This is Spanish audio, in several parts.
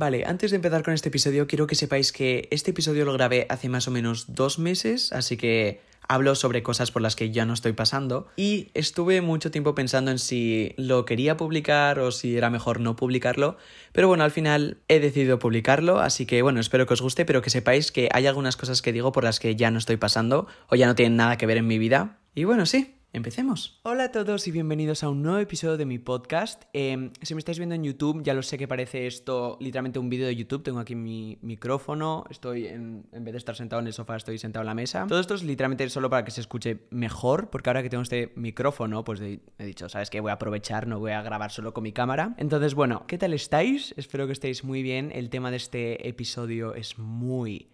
Vale, antes de empezar con este episodio, quiero que sepáis que este episodio lo grabé hace más o menos dos meses, así que hablo sobre cosas por las que ya no estoy pasando y estuve mucho tiempo pensando en si lo quería publicar o si era mejor no publicarlo, pero bueno, al final he decidido publicarlo, así que bueno, espero que os guste, pero que sepáis que hay algunas cosas que digo por las que ya no estoy pasando o ya no tienen nada que ver en mi vida. Y bueno, sí, Empecemos. Hola a todos y bienvenidos a un nuevo episodio de mi podcast. Em, si me estáis viendo en YouTube, ya lo sé que parece esto literalmente un vídeo de YouTube. Tengo aquí mi micrófono, estoy en, en vez de estar sentado en el sofá, estoy sentado en la mesa. Todo esto es literalmente solo para que se escuche mejor, porque ahora que tengo este micrófono, pues he, he dicho, ¿sabes qué? Voy a aprovechar, no voy a grabar solo con mi cámara. Entonces, bueno, ¿qué tal estáis? Espero que estéis muy bien. El tema de este episodio es muy,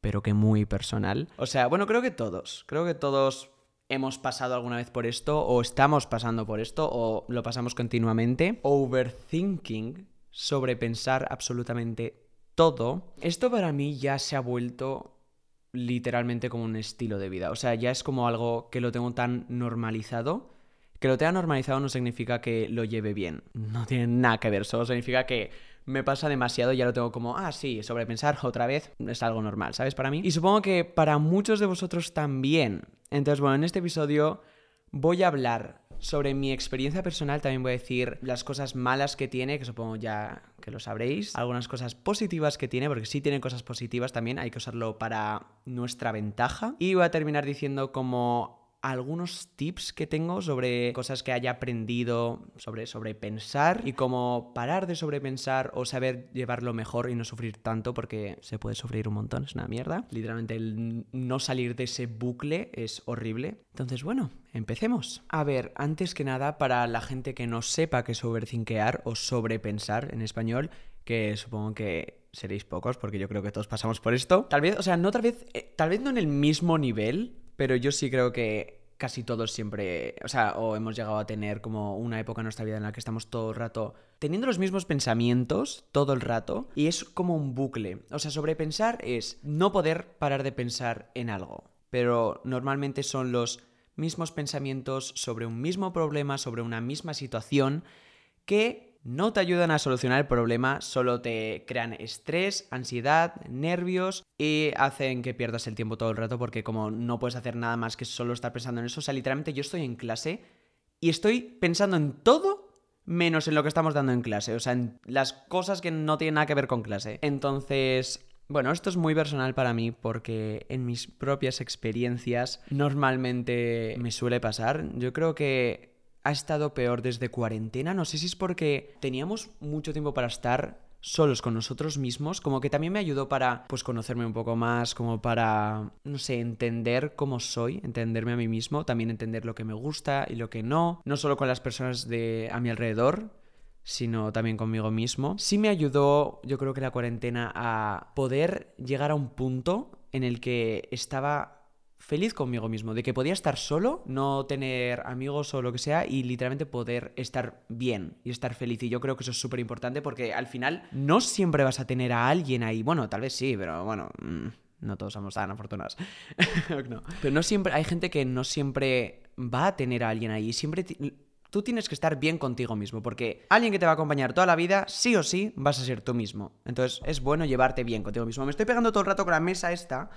pero que muy personal. O sea, bueno, creo que todos, creo que todos hemos pasado alguna vez por esto, o estamos pasando por esto, o lo pasamos continuamente. Overthinking, sobrepensar absolutamente todo. Esto para mí ya se ha vuelto literalmente como un estilo de vida. O sea, ya es como algo que lo tengo tan normalizado. Que lo tenga normalizado no significa que lo lleve bien. No tiene nada que ver. Solo significa que me pasa demasiado, ya lo tengo como, ah, sí, sobrepensar otra vez es algo normal, ¿sabes? Para mí. Y supongo que para muchos de vosotros también. Entonces, bueno, en este episodio voy a hablar sobre mi experiencia personal, también voy a decir las cosas malas que tiene, que supongo ya que lo sabréis, algunas cosas positivas que tiene, porque sí tiene cosas positivas también, hay que usarlo para nuestra ventaja. Y voy a terminar diciendo como algunos tips que tengo sobre cosas que haya aprendido sobre, sobre pensar y cómo parar de sobrepensar o saber llevarlo mejor y no sufrir tanto porque se puede sufrir un montón, es una mierda. Literalmente el no salir de ese bucle es horrible. Entonces, bueno, empecemos. A ver, antes que nada, para la gente que no sepa qué es overthinkear o sobrepensar en español, que supongo que seréis pocos porque yo creo que todos pasamos por esto. Tal vez, o sea, no tal vez, eh, tal vez no en el mismo nivel, pero yo sí creo que casi todos siempre, o sea, o hemos llegado a tener como una época en nuestra vida en la que estamos todo el rato teniendo los mismos pensamientos todo el rato y es como un bucle. O sea, sobrepensar es no poder parar de pensar en algo, pero normalmente son los mismos pensamientos sobre un mismo problema, sobre una misma situación que no te ayudan a solucionar el problema, solo te crean estrés, ansiedad, nervios y hacen que pierdas el tiempo todo el rato porque como no puedes hacer nada más que solo estar pensando en eso, o sea, literalmente yo estoy en clase y estoy pensando en todo menos en lo que estamos dando en clase, o sea, en las cosas que no tienen nada que ver con clase. Entonces, bueno, esto es muy personal para mí porque en mis propias experiencias normalmente me suele pasar. Yo creo que ha estado peor desde cuarentena. No sé si es porque teníamos mucho tiempo para estar solos con nosotros mismos, como que también me ayudó para pues conocerme un poco más, como para no sé, entender cómo soy, entenderme a mí mismo, también entender lo que me gusta y lo que no, no solo con las personas de a mi alrededor, sino también conmigo mismo. Sí me ayudó, yo creo que la cuarentena a poder llegar a un punto en el que estaba feliz conmigo mismo, de que podía estar solo, no tener amigos o lo que sea y literalmente poder estar bien y estar feliz. Y yo creo que eso es súper importante porque al final no siempre vas a tener a alguien ahí. Bueno, tal vez sí, pero bueno, mm, no todos somos tan afortunados. Pero no siempre, hay gente que no siempre va a tener a alguien ahí. Siempre tú tienes que estar bien contigo mismo, porque alguien que te va a acompañar toda la vida, sí o sí, vas a ser tú mismo. Entonces es bueno llevarte bien contigo mismo. Me estoy pegando todo el rato con la mesa esta,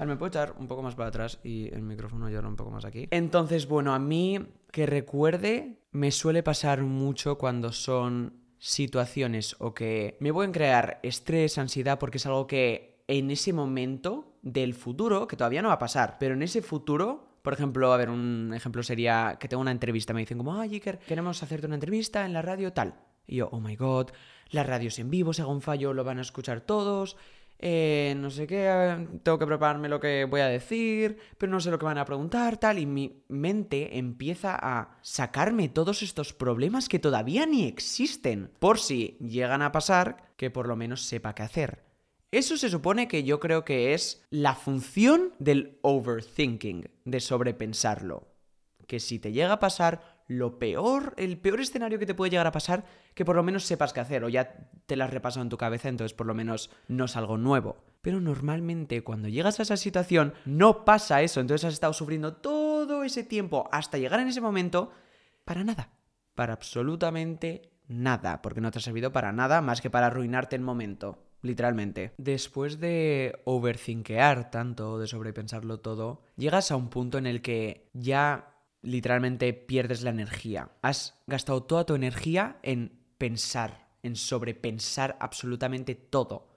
a ver, me puedo echar un poco más para atrás y el micrófono llora un poco más aquí. Entonces, bueno, a mí que recuerde, me suele pasar mucho cuando son situaciones o que me pueden crear estrés, ansiedad, porque es algo que en ese momento del futuro, que todavía no va a pasar, pero en ese futuro por ejemplo, a ver, un ejemplo sería que tengo una entrevista, me dicen como, ay, Iker, queremos hacerte una entrevista en la radio tal. Y yo, oh my god, la radio es en vivo, si hago un fallo lo van a escuchar todos, eh, no sé qué, tengo que prepararme lo que voy a decir, pero no sé lo que van a preguntar, tal, y mi mente empieza a sacarme todos estos problemas que todavía ni existen, por si llegan a pasar, que por lo menos sepa qué hacer. Eso se supone que yo creo que es la función del overthinking, de sobrepensarlo. Que si te llega a pasar, lo peor, el peor escenario que te puede llegar a pasar, que por lo menos sepas qué hacer, o ya te lo has repasado en tu cabeza, entonces por lo menos no es algo nuevo. Pero normalmente cuando llegas a esa situación no pasa eso, entonces has estado sufriendo todo ese tiempo hasta llegar en ese momento para nada, para absolutamente nada, porque no te ha servido para nada más que para arruinarte el momento, literalmente. Después de overthinkear tanto, de sobrepensarlo todo, llegas a un punto en el que ya literalmente pierdes la energía. Has gastado toda tu energía en pensar, en sobrepensar absolutamente todo.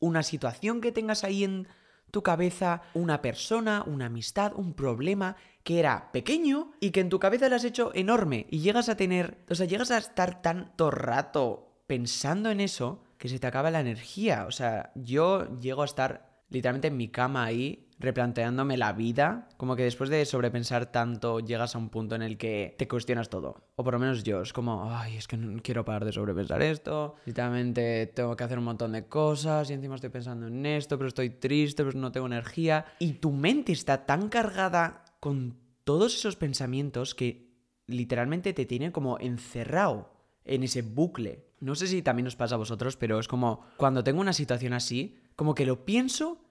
Una situación que tengas ahí en tu cabeza, una persona, una amistad, un problema que era pequeño y que en tu cabeza lo has hecho enorme y llegas a tener, o sea, llegas a estar tanto rato pensando en eso que se te acaba la energía. O sea, yo llego a estar literalmente en mi cama ahí replanteándome la vida, como que después de sobrepensar tanto llegas a un punto en el que te cuestionas todo. O por lo menos yo, es como, ay, es que no quiero parar de sobrepensar esto, literalmente tengo que hacer un montón de cosas y encima estoy pensando en esto, pero estoy triste, pero no tengo energía. Y tu mente está tan cargada con todos esos pensamientos que literalmente te tiene como encerrado en ese bucle. No sé si también os pasa a vosotros, pero es como cuando tengo una situación así, como que lo pienso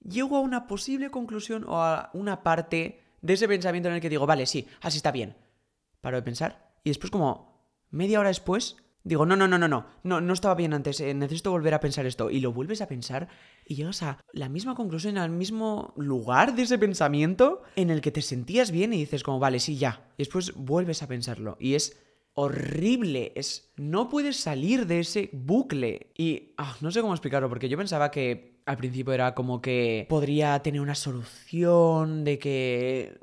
llego a una posible conclusión o a una parte de ese pensamiento en el que digo, vale, sí, así está bien. Paro de pensar y después como media hora después digo, no, no, no, no, no, no, no estaba bien antes, eh, necesito volver a pensar esto. Y lo vuelves a pensar y llegas a la misma conclusión, al mismo lugar de ese pensamiento en el que te sentías bien y dices como, vale, sí, ya. Y después vuelves a pensarlo y es horrible, es no puedes salir de ese bucle y ah, no sé cómo explicarlo porque yo pensaba que al principio era como que podría tener una solución de que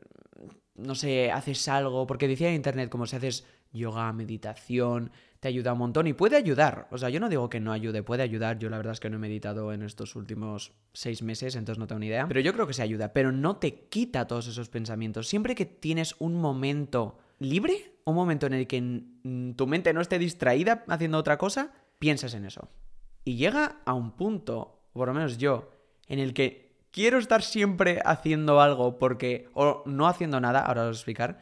no sé, haces algo, porque decía en internet como si haces yoga, meditación, te ayuda un montón y puede ayudar. O sea, yo no digo que no ayude, puede ayudar. Yo la verdad es que no he meditado en estos últimos seis meses, entonces no tengo ni idea. Pero yo creo que se ayuda, pero no te quita todos esos pensamientos. Siempre que tienes un momento libre, un momento en el que tu mente no esté distraída haciendo otra cosa, piensas en eso. Y llega a un punto, por lo menos yo, en el que quiero estar siempre haciendo algo porque, o no haciendo nada, ahora os a explicar,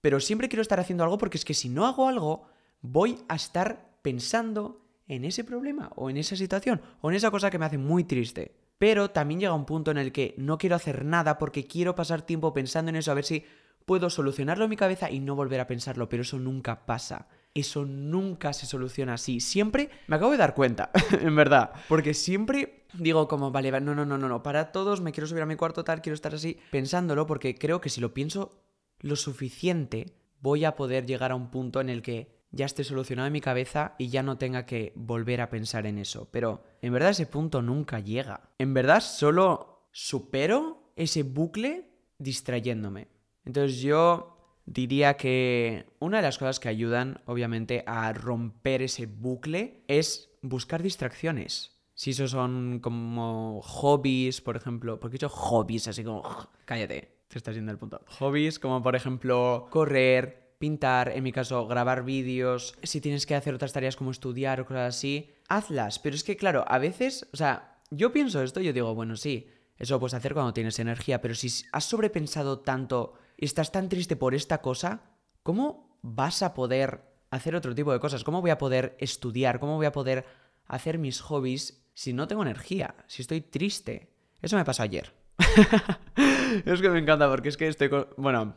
pero siempre quiero estar haciendo algo porque es que si no hago algo, voy a estar pensando en ese problema o en esa situación o en esa cosa que me hace muy triste. Pero también llega un punto en el que no quiero hacer nada porque quiero pasar tiempo pensando en eso a ver si puedo solucionarlo en mi cabeza y no volver a pensarlo, pero eso nunca pasa. Eso nunca se soluciona así. Siempre me acabo de dar cuenta, en verdad. Porque siempre digo como, vale, no, no, no, no, no, para todos, me quiero subir a mi cuarto tal, quiero estar así, pensándolo, porque creo que si lo pienso lo suficiente, voy a poder llegar a un punto en el que ya esté solucionado en mi cabeza y ya no tenga que volver a pensar en eso. Pero en verdad ese punto nunca llega. En verdad solo supero ese bucle distrayéndome. Entonces yo diría que una de las cosas que ayudan, obviamente, a romper ese bucle es buscar distracciones. Si esos son como hobbies, por ejemplo, porque he dicho hobbies, así como, cállate, te estás yendo al punto. Hobbies como, por ejemplo, correr, pintar, en mi caso, grabar vídeos, si tienes que hacer otras tareas como estudiar o cosas así, hazlas. Pero es que, claro, a veces, o sea, yo pienso esto y yo digo, bueno, sí, eso lo puedes hacer cuando tienes energía, pero si has sobrepensado tanto estás tan triste por esta cosa, ¿cómo vas a poder hacer otro tipo de cosas? ¿Cómo voy a poder estudiar? ¿Cómo voy a poder hacer mis hobbies si no tengo energía? Si estoy triste. Eso me pasó ayer. es que me encanta porque es que estoy con... Bueno,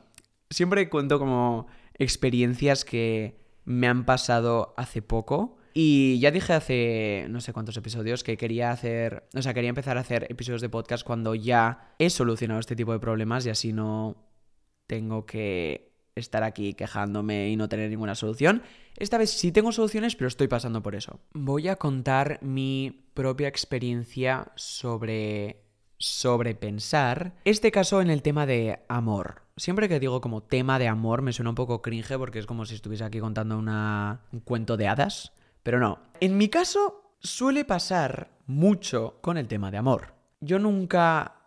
siempre cuento como experiencias que me han pasado hace poco. Y ya dije hace no sé cuántos episodios que quería hacer, o sea, quería empezar a hacer episodios de podcast cuando ya he solucionado este tipo de problemas y así no tengo que estar aquí quejándome y no tener ninguna solución. Esta vez sí tengo soluciones, pero estoy pasando por eso. Voy a contar mi propia experiencia sobre sobre pensar. Este caso en el tema de amor. Siempre que digo como tema de amor me suena un poco cringe porque es como si estuviese aquí contando una, un cuento de hadas. Pero no. En mi caso suele pasar mucho con el tema de amor. Yo nunca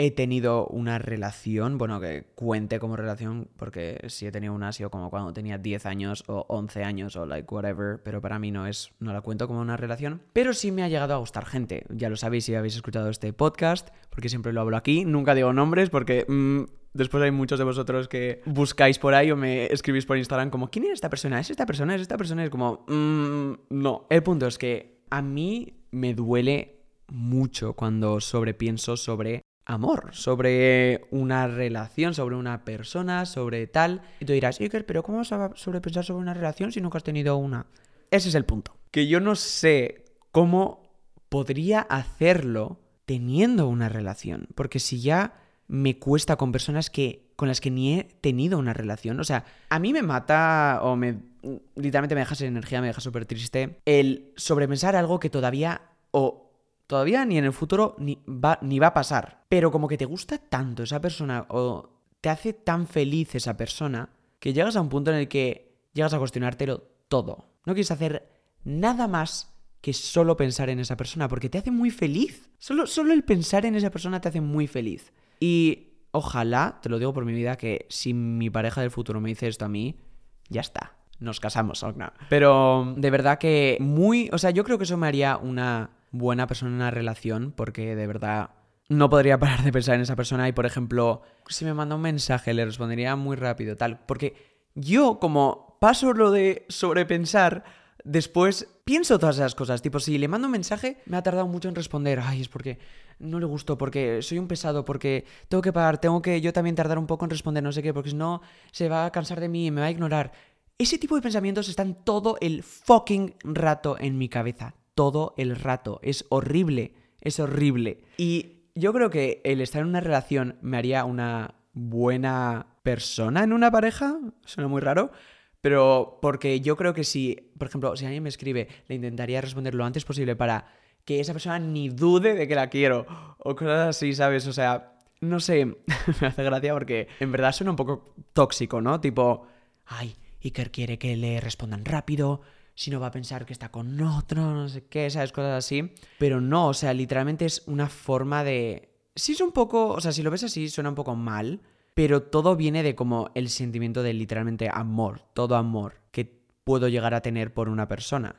he tenido una relación, bueno, que cuente como relación, porque si he tenido una ha sido como cuando tenía 10 años o 11 años o like whatever, pero para mí no es, no la cuento como una relación, pero sí me ha llegado a gustar gente, ya lo sabéis si habéis escuchado este podcast, porque siempre lo hablo aquí, nunca digo nombres porque... Mm, después hay muchos de vosotros que buscáis por ahí o me escribís por Instagram como, ¿quién es esta persona? ¿Es esta persona? ¿Es esta persona? Es como, mm, no. El punto es que a mí me duele mucho cuando sobrepienso sobre amor, sobre una relación, sobre una persona, sobre tal. Y tú dirás, Iker, pero ¿cómo vas a sobrepensar sobre una relación si nunca has tenido una? ese es el punto. Que yo no sé cómo podría hacerlo teniendo una relación. Porque si ya me cuesta con personas que con las que ni he tenido una relación. O sea, a mí me mata o me literalmente me deja sin energía, me deja súper triste el sobrepensar algo que todavía o todavía ni en el futuro ni va, ni va a pasar. Pero como que te gusta tanto esa persona o te hace tan feliz esa persona que llegas a un punto en el que llegas a cuestionártelo todo. No quieres hacer nada más que solo pensar en esa persona, porque te hace muy feliz. Solo, solo el pensar en esa persona te hace muy feliz. Y ojalá, te lo digo por mi vida, que si mi pareja del futuro me dice esto a mí, ya está. Nos casamos, o no. Pero de verdad que muy. O sea, yo creo que eso me haría una buena persona en una relación, porque de verdad no podría parar de pensar en esa persona. Y por ejemplo, si me manda un mensaje, le respondería muy rápido, tal. Porque yo, como paso lo de sobrepensar, después pienso todas esas cosas. Tipo, si le mando un mensaje, me ha tardado mucho en responder. Ay, es porque no le gustó, porque soy un pesado, porque tengo que pagar, tengo que yo también tardar un poco en responder, no sé qué, porque si no se va a cansar de mí y me va a ignorar. Ese tipo de pensamientos están todo el fucking rato en mi cabeza. Todo el rato. Es horrible. Es horrible. Y yo creo que el estar en una relación me haría una buena persona en una pareja. Suena muy raro. Pero porque yo creo que si, por ejemplo, si alguien me escribe, le intentaría responder lo antes posible para que esa persona ni dude de que la quiero. O cosas así, ¿sabes? O sea, no sé, me hace gracia porque en verdad suena un poco tóxico, ¿no? Tipo, ay, Iker quiere que le respondan rápido, si no va a pensar que está con otro, no sé qué, ¿sabes? Cosas así. Pero no, o sea, literalmente es una forma de... Sí es un poco, o sea, si lo ves así, suena un poco mal, pero todo viene de como el sentimiento de literalmente amor, todo amor que puedo llegar a tener por una persona.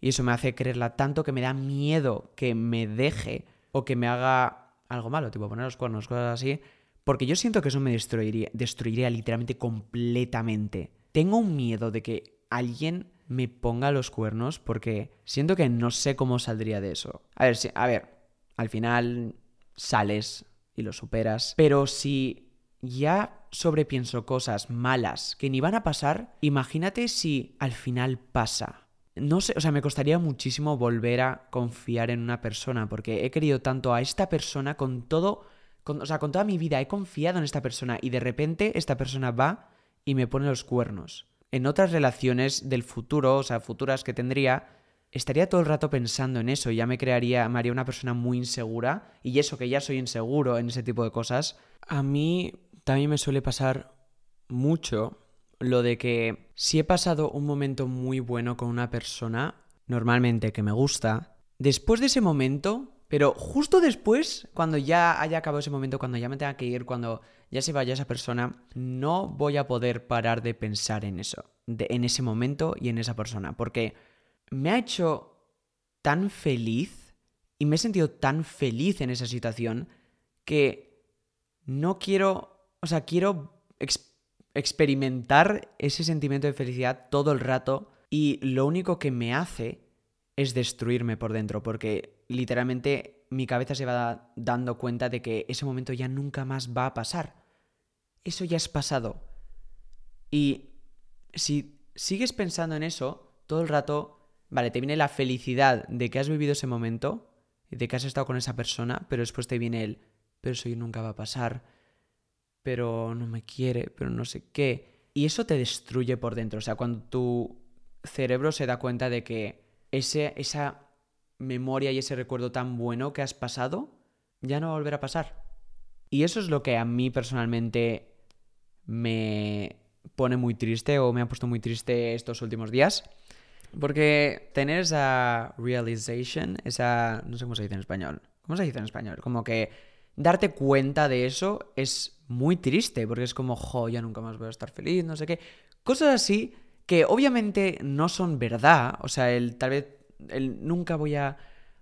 Y eso me hace creerla tanto que me da miedo que me deje o que me haga algo malo, tipo poner los cuernos, cosas así. Porque yo siento que eso me destruiría, destruiría literalmente completamente. Tengo un miedo de que alguien me ponga los cuernos porque siento que no sé cómo saldría de eso. A ver, si, a ver, al final sales y lo superas. Pero si ya sobrepienso cosas malas que ni van a pasar, imagínate si al final pasa no sé, o sea, me costaría muchísimo volver a confiar en una persona, porque he querido tanto a esta persona con todo, o sea, con toda mi vida he confiado en esta persona y de repente esta persona va y me pone los cuernos. En otras relaciones del futuro, o sea, futuras que tendría, estaría todo el rato pensando en eso y ya me crearía, me haría una persona muy insegura y eso que ya soy inseguro en ese tipo de cosas. A mí también me suele pasar mucho lo de que si he pasado un momento muy bueno con una persona, normalmente que me gusta, después de ese momento, pero justo después, cuando ya haya acabado ese momento, cuando ya me tenga que ir, cuando ya se vaya esa persona, no voy a poder parar de pensar en eso, en ese momento y en esa persona, porque me ha hecho tan feliz y me he sentido tan feliz en esa situación que no quiero, o sea, quiero experimentar ese sentimiento de felicidad todo el rato y lo único que me hace es destruirme por dentro, porque literalmente mi cabeza se va dando cuenta de que ese momento ya nunca más va a pasar. Eso ya es pasado. Y si sigues pensando en eso todo el rato, vale, te viene la felicidad de que has vivido ese momento, de que has estado con esa persona, pero después te viene el, pero eso nunca va a pasar, pero no me quiere, pero no sé qué. Y eso te destruye por dentro. O sea, cuando tu cerebro se da cuenta de que ese, esa memoria y ese recuerdo tan bueno que has pasado ya no va a volver a pasar. Y eso es lo que a mí personalmente me pone muy triste o me ha puesto muy triste estos últimos días. Porque tener esa realization, esa... no sé cómo se dice en español. ¿Cómo se dice en español? Como que darte cuenta de eso es muy triste, porque es como, jo, ya nunca más voy a estar feliz, no sé qué. Cosas así que obviamente no son verdad, o sea, el tal vez, nunca voy a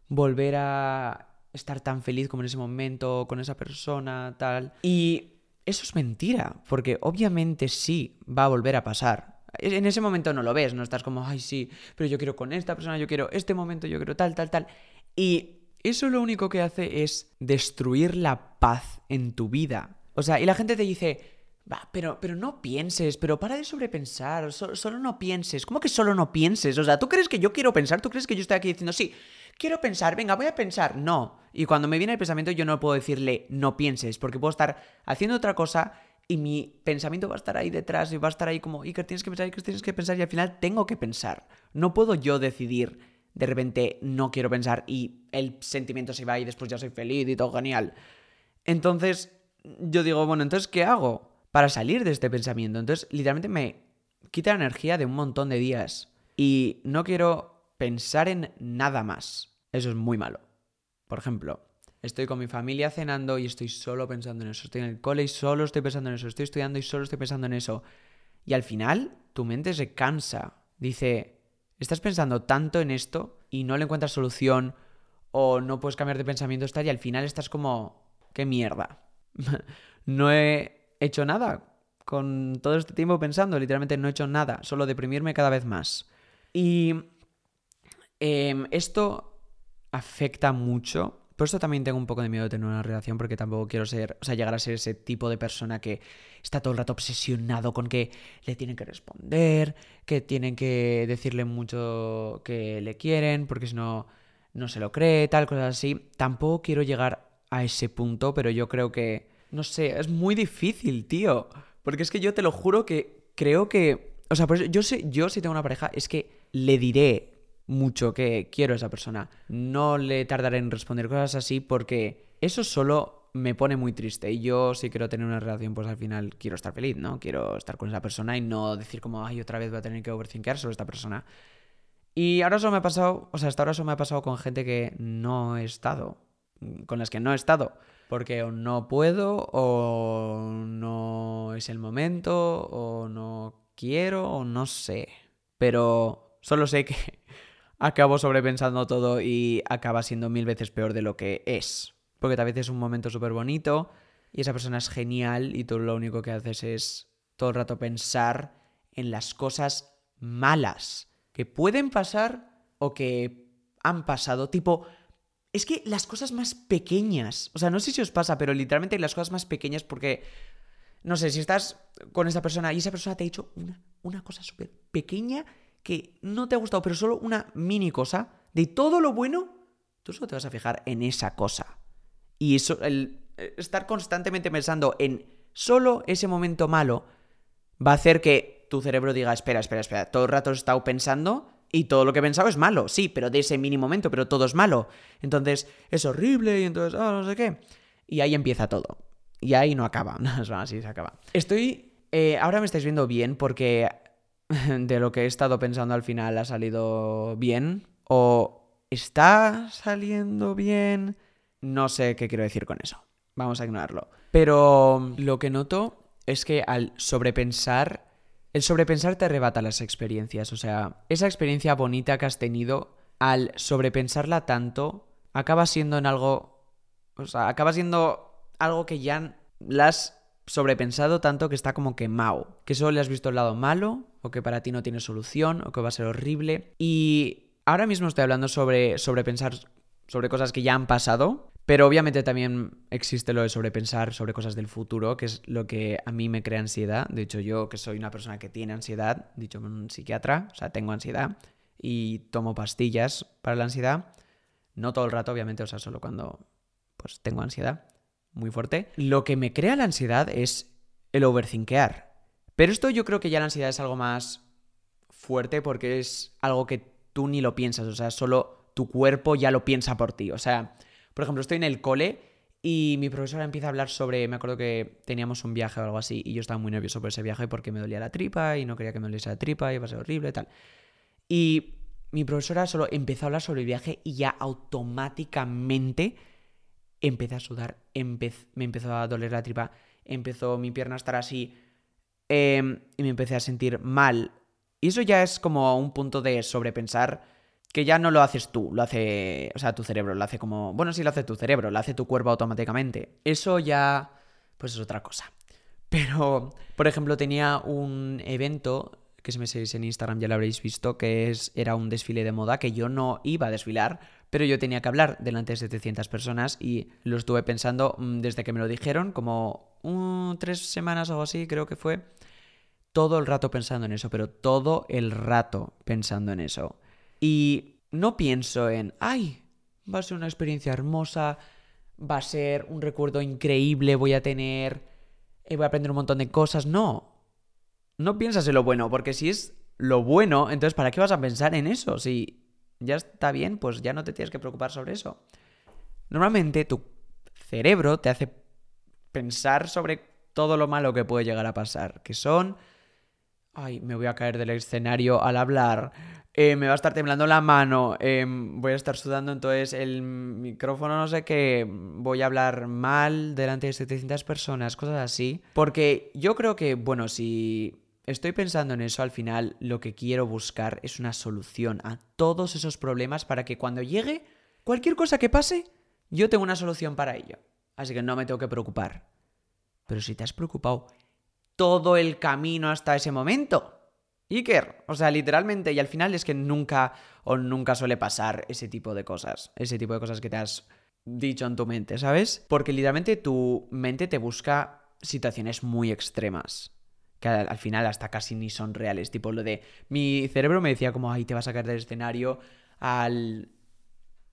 volver a estar tan feliz como en ese momento, con esa persona, tal. Y eso es mentira, porque obviamente sí va a volver a pasar. En ese momento no lo ves, no estás como, ay, sí, pero yo quiero con esta persona, yo quiero este momento, yo quiero tal, tal, tal. Y eso lo único que hace es destruir la paz en tu vida. O sea, y la gente te dice, Va, pero, pero no pienses, pero para de sobrepensar, solo no pienses. ¿Cómo que solo no pienses? O sea, ¿tú crees que yo quiero pensar? ¿Tú crees que yo estoy aquí diciendo, sí, quiero pensar, venga, voy a pensar? No. Y cuando me viene el pensamiento yo no puedo decirle, no pienses, porque puedo estar haciendo otra cosa y mi pensamiento va a estar ahí detrás y va a estar ahí como, Iker, tienes que pensar, Iker, tienes que pensar y al final tengo que pensar. No puedo yo decidir, de repente no quiero pensar y el sentimiento se va y después ya soy feliz y todo genial. Entonces, yo digo, bueno, entonces, ¿qué hago? Para salir de este pensamiento. Entonces, literalmente me quita la energía de un montón de días. Y no quiero pensar en nada más. Eso es muy malo. Por ejemplo, estoy con mi familia cenando y estoy solo pensando en eso. Estoy en el cole y solo estoy pensando en eso. Estoy estudiando y solo estoy pensando en eso. Y al final, tu mente se cansa. Dice, estás pensando tanto en esto y no le encuentras solución o no puedes cambiar de pensamiento y al final estás como, qué mierda. no he hecho nada con todo este tiempo pensando, literalmente no he hecho nada, solo deprimirme cada vez más. Y em, esto afecta mucho. Por eso también tengo un poco de miedo de tener una relación, porque tampoco quiero ser, o sea, llegar a ser ese tipo de persona que está todo el rato obsesionado con que le tienen que responder, que tienen que decirle mucho que le quieren, porque si no, no se lo cree, tal, cosas así. Tampoco quiero llegar a ese punto, pero yo creo que no sé, es muy difícil, tío. Porque es que yo te lo juro que creo que. O sea, pues yo sé, yo si tengo una pareja, es que le diré mucho que quiero a esa persona. No le tardaré en responder cosas así porque eso solo me pone muy triste. Y yo si quiero tener una relación, pues al final quiero estar feliz, ¿no? Quiero estar con esa persona y no decir como, ay, otra vez voy a tener que overthinker sobre esta persona. Y ahora eso me ha pasado, o sea, hasta ahora eso me ha pasado con gente que no he estado, con las que no he estado porque o no puedo o no es el momento o no quiero o no sé. Pero solo sé que acabo sobrepensando todo y acaba siendo mil veces peor de lo que es. Porque tal vez es un momento súper bonito y esa persona es genial y tú lo único que haces es todo el rato pensar en las cosas malas que pueden pasar o que han pasado. Tipo, es que las cosas más pequeñas, o sea, no sé si os pasa, pero literalmente las cosas más pequeñas porque, no sé, si estás con esa persona y esa persona te ha dicho una, una cosa súper pequeña que no te ha gustado, pero solo una mini cosa, de todo lo bueno, tú solo te vas a fijar en esa cosa. Y eso, eh, estar constantemente pensando en solo ese momento malo va a hacer que tu cerebro diga, espera, espera, espera, todo el rato he estado pensando y todo lo que he pensado es malo, sí, pero de ese mini momento, pero todo es malo. Entonces es horrible y entonces, ah, no sé qué. Y ahí empieza todo. Y ahí no acaba, así se acaba. Estoy, eh, ahora me estáis viendo bien porque de lo que he estado pensando al final ha salido bien o está saliendo bien. No sé qué quiero decir con eso. Vamos a ignorarlo. Pero lo que noto es que al sobrepensar el sobrepensar te arrebata las experiencias, o sea, esa experiencia bonita que has tenido, al sobrepensarla tanto, acaba siendo en algo, o sea, acaba siendo algo que ya la has sobrepensado tanto que está como quemado, que solo le has visto el lado malo, o que para ti no tiene solución, o que va a ser horrible. Y ahora mismo estoy hablando sobre sobrepensar sobre cosas que ya han pasado, pero obviamente también existe lo de sobrepensar sobre cosas del futuro, que es lo que a mí me crea ansiedad. De hecho, yo que soy una persona que tiene ansiedad, dicho un psiquiatra, o sea, tengo ansiedad y tomo pastillas para la ansiedad. No todo el rato, obviamente, o sea, solo cuando pues tengo ansiedad muy fuerte. Lo que me crea la ansiedad es el overthinkear. Pero esto yo creo que ya la ansiedad es algo más fuerte porque es algo que tú ni lo piensas, o sea, solo tu cuerpo ya lo piensa por ti. O sea, por ejemplo, estoy en el cole y mi profesora empieza a hablar sobre, me acuerdo que teníamos un viaje o algo así y yo estaba muy nervioso por ese viaje porque me dolía la tripa y no quería que me doliese la tripa y iba a ser horrible y tal. Y mi profesora solo empezó a hablar sobre el viaje y ya automáticamente empecé a sudar, me empezó a doler la tripa, empezó mi pierna a estar así em, y me empecé a sentir mal. Y eso ya es como un punto de sobrepensar que ya no lo haces tú, lo hace, o sea, tu cerebro, lo hace como, bueno, sí lo hace tu cerebro, lo hace tu cuerpo automáticamente. Eso ya, pues es otra cosa. Pero, por ejemplo, tenía un evento, que si me seguís en Instagram ya lo habréis visto, que es, era un desfile de moda, que yo no iba a desfilar, pero yo tenía que hablar delante de 700 personas y lo estuve pensando mm, desde que me lo dijeron, como tres semanas o algo así, creo que fue, todo el rato pensando en eso, pero todo el rato pensando en eso. Y no pienso en, ay, va a ser una experiencia hermosa, va a ser un recuerdo increíble, voy a tener, eh, voy a aprender un montón de cosas. No, no piensas en lo bueno, porque si es lo bueno, entonces ¿para qué vas a pensar en eso? Si ya está bien, pues ya no te tienes que preocupar sobre eso. Normalmente tu cerebro te hace pensar sobre todo lo malo que puede llegar a pasar, que son, ay, me voy a caer del escenario al hablar, eh, me va a estar temblando la mano, em, voy a estar sudando, entonces el micrófono no sé qué, voy a hablar mal delante de 700 personas, cosas así. Porque yo creo que, bueno, si estoy pensando en eso, al final lo que quiero buscar es una solución a todos esos problemas para que cuando llegue cualquier cosa que pase, yo tengo una solución para ello. Así que no me tengo que preocupar. Pero si te has preocupado todo el camino hasta ese momento, Iker, o sea, literalmente, y al final es que nunca o nunca suele pasar ese tipo de cosas, ese tipo de cosas que te has dicho en tu mente, ¿sabes? Porque literalmente tu mente te busca situaciones muy extremas, que al, final hasta casi ni son reales, tipo lo de mi cerebro me decía como, ay, te vas a caer del escenario al,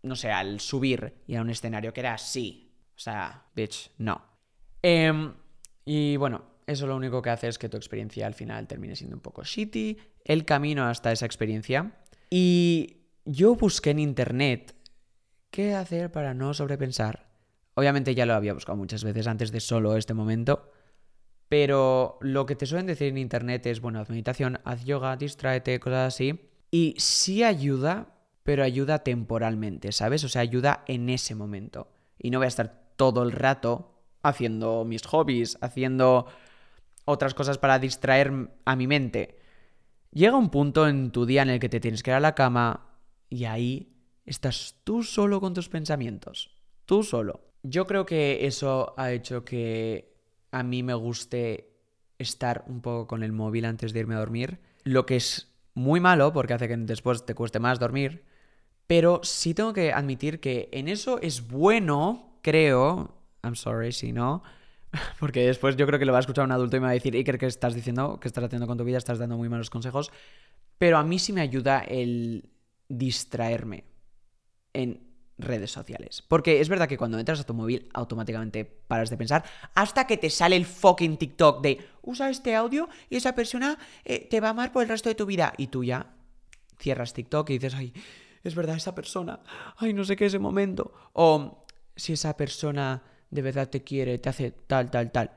no sé, al subir y a un escenario que era así, o sea, bitch, no. Em, y bueno, eso lo único que hace es que tu experiencia al final termine siendo un poco shitty, el camino hasta esa experiencia. Y yo busqué en internet qué hacer para no sobrepensar. Obviamente ya lo había buscado muchas veces antes de solo este momento. Pero lo que te suelen decir en internet es, bueno, haz meditación, haz yoga, distráete, cosas así. Y sí ayuda, pero ayuda temporalmente, ¿sabes? O sea, ayuda en ese momento. Y no voy a estar todo el rato haciendo mis hobbies, haciendo otras cosas para distraer a mi mente. Llega un punto en tu día en el que te tienes que ir a la cama y ahí estás tú solo con tus pensamientos. Tú solo. Yo creo que eso ha hecho que a mí me guste estar un poco con el móvil antes de irme a dormir. Lo que es muy malo porque hace que después te cueste más dormir. Pero sí tengo que admitir que en eso es bueno, creo. I'm sorry si no Porque después yo creo que lo va a escuchar un adulto y me va a decir, Iker, ¿qué estás diciendo? ¿Qué estás haciendo con tu vida? Estás dando muy malos consejos. Pero a mí sí me ayuda el distraerme en redes sociales. Porque es verdad que cuando entras a tu móvil automáticamente paras de pensar hasta que te sale el fucking TikTok de usa este audio y esa persona eh, te va a amar por el resto de tu vida. Y tú ya cierras TikTok y dices, ay, es verdad, esa persona, ay, no sé qué ese momento. O si esa persona de verdad te quiere, te hace tal, tal, tal.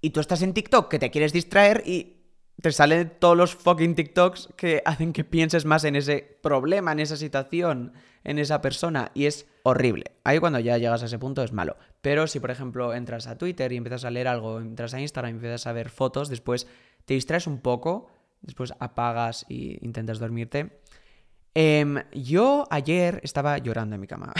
Y tú estás en TikTok que te quieres distraer y te salen todos los fucking TikToks que hacen que pienses más en ese problema, en esa situación, en esa persona. Y es horrible. Ahí cuando ya llegas a ese punto es malo. Pero si, por ejemplo, entras a Twitter y empiezas a leer algo, entras a Instagram y empiezas a ver fotos, después te distraes un poco, después apagas y intentas dormirte. Em, yo ayer estaba llorando en mi cama.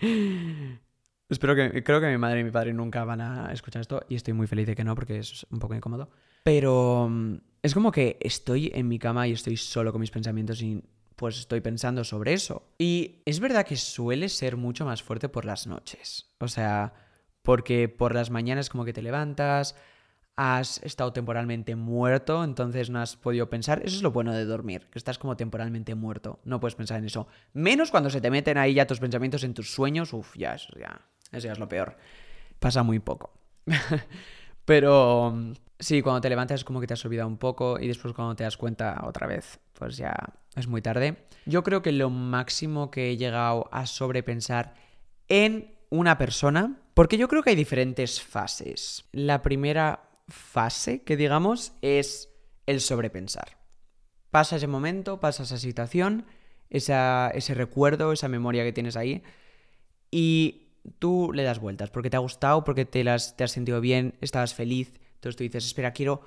Espero que. Creo que mi madre y mi padre nunca van a escuchar esto y estoy muy feliz de que no, porque es un poco incómodo. Pero mm, es como que estoy en mi cama y estoy solo con mis pensamientos y pues estoy pensando sobre eso. Y es verdad que suele ser mucho más fuerte por las noches. O sea, porque por las mañanas como que te levantas, has estado temporalmente muerto, entonces no has podido pensar. Eso es lo bueno de dormir, que estás como temporalmente muerto. No puedes pensar en eso. Menos cuando se te meten ahí ya tus pensamientos en tus sueños. Uf, ya, eso ya eso ya es lo peor. Pasa muy poco. Pero sí, cuando te levantas es como que te has olvidado un poco y después cuando te das cuenta otra vez, pues ya es muy tarde. Yo creo que lo máximo que he llegado a sobrepensar en una persona, porque yo creo que hay diferentes fases. La primera fase, que digamos, es el sobrepensar. Pasa ese momento, pasa esa situación, ese recuerdo, esa memoria que tienes ahí, y tú le das vueltas, porque te ha gustado, porque te, las, te has sentido bien, estabas feliz, entonces tú dices, espera, quiero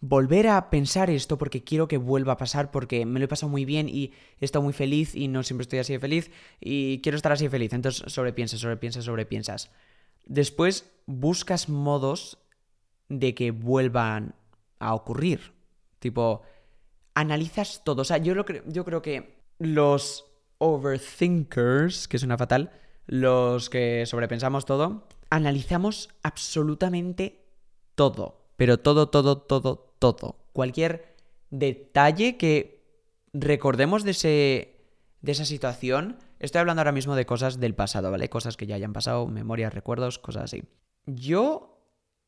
volver a pensar esto porque quiero que vuelva a pasar, porque me lo he pasado muy bien y he estado muy feliz y no siempre estoy así de feliz y quiero estar así de feliz. Entonces sobrepiensas, sobrepiensas, sobrepiensas. Después buscas modos de que vuelvan a ocurrir. Tipo, analizas todo. O sea, yo, lo yo creo que los overthinkers, que es una fatal, los que sobrepensamos todo, analizamos absolutamente todo. Pero todo, todo, todo, todo. Cualquier detalle que recordemos de, ese, de esa situación. Estoy hablando ahora mismo de cosas del pasado, ¿vale? Cosas que ya hayan pasado, memorias, recuerdos, cosas así. Yo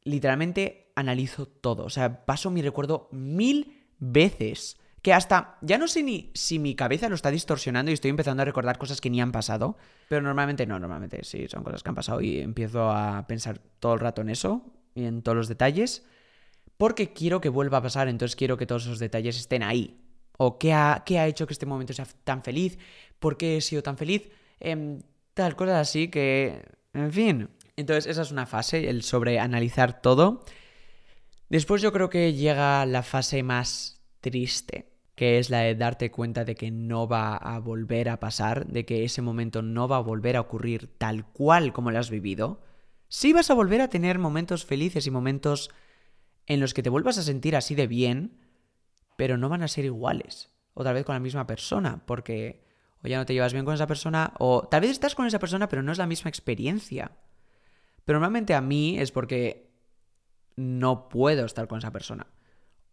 literalmente analizo todo. O sea, paso mi recuerdo mil veces. Que hasta, ya no sé ni si mi cabeza lo está distorsionando y estoy empezando a recordar cosas que ni han pasado. Pero normalmente no, normalmente sí, son cosas que han pasado y empiezo a pensar todo el rato en eso y en todos los detalles. Porque quiero que vuelva a pasar, entonces quiero que todos esos detalles estén ahí. O qué ha, qué ha hecho que este momento sea tan feliz, por qué he sido tan feliz, em, tal, cosas así que, en fin. Entonces esa es una fase, el sobreanalizar todo. Después yo creo que llega la fase más triste, que es la de darte cuenta de que no va a volver a pasar, de que ese momento no va a volver a ocurrir tal cual como lo has vivido. Sí vas a volver a tener momentos felices y momentos en los que te vuelvas a sentir así de bien, pero no van a ser iguales. Otra vez con la misma persona, porque o ya no te llevas bien con esa persona, o tal vez estás con esa persona, pero no es la misma experiencia. Pero normalmente a mí es porque no puedo estar con esa persona.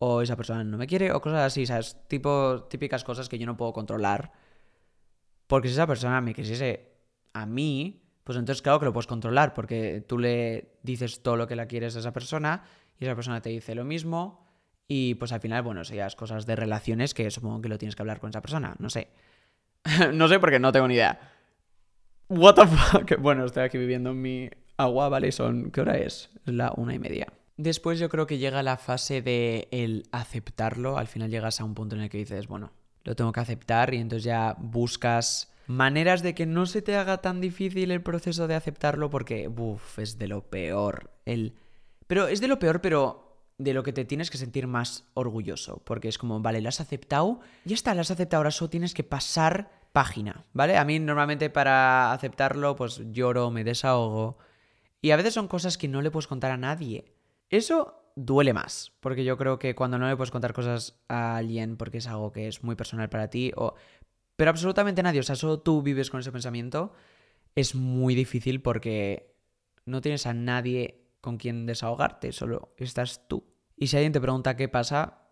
O esa persona no me quiere, o cosas así, ¿sabes? Tipo, típicas cosas que yo no puedo controlar. Porque si esa persona me quisiese a mí, pues entonces claro que lo puedes controlar, porque tú le dices todo lo que la quieres a esa persona y esa persona te dice lo mismo y pues al final, bueno, es cosas de relaciones que supongo que lo tienes que hablar con esa persona, no sé. no sé porque no tengo ni idea. What the fuck? Bueno, estoy aquí viviendo en mi agua, ¿vale? Son... ¿Qué hora es? Es la una y media. Después yo creo que llega la fase de el aceptarlo. Al final llegas a un punto en el que dices, bueno, lo tengo que aceptar y entonces ya buscas maneras de que no se te haga tan difícil el proceso de aceptarlo porque, uff, es de lo peor. El pero es de lo peor, pero de lo que te tienes que sentir más orgulloso. Porque es como, vale, lo has aceptado, ya está, lo has aceptado, ahora solo tienes que pasar página, ¿vale? A mí normalmente para aceptarlo, pues lloro, me desahogo. Y a veces son cosas que no le puedes contar a nadie. Eso duele más, porque yo creo que cuando no le puedes contar cosas a alguien porque es algo que es muy personal para ti, o... pero absolutamente nadie, o sea, solo tú vives con ese pensamiento, es muy difícil porque no tienes a nadie con quien desahogarte, solo estás tú. Y si alguien te pregunta qué pasa,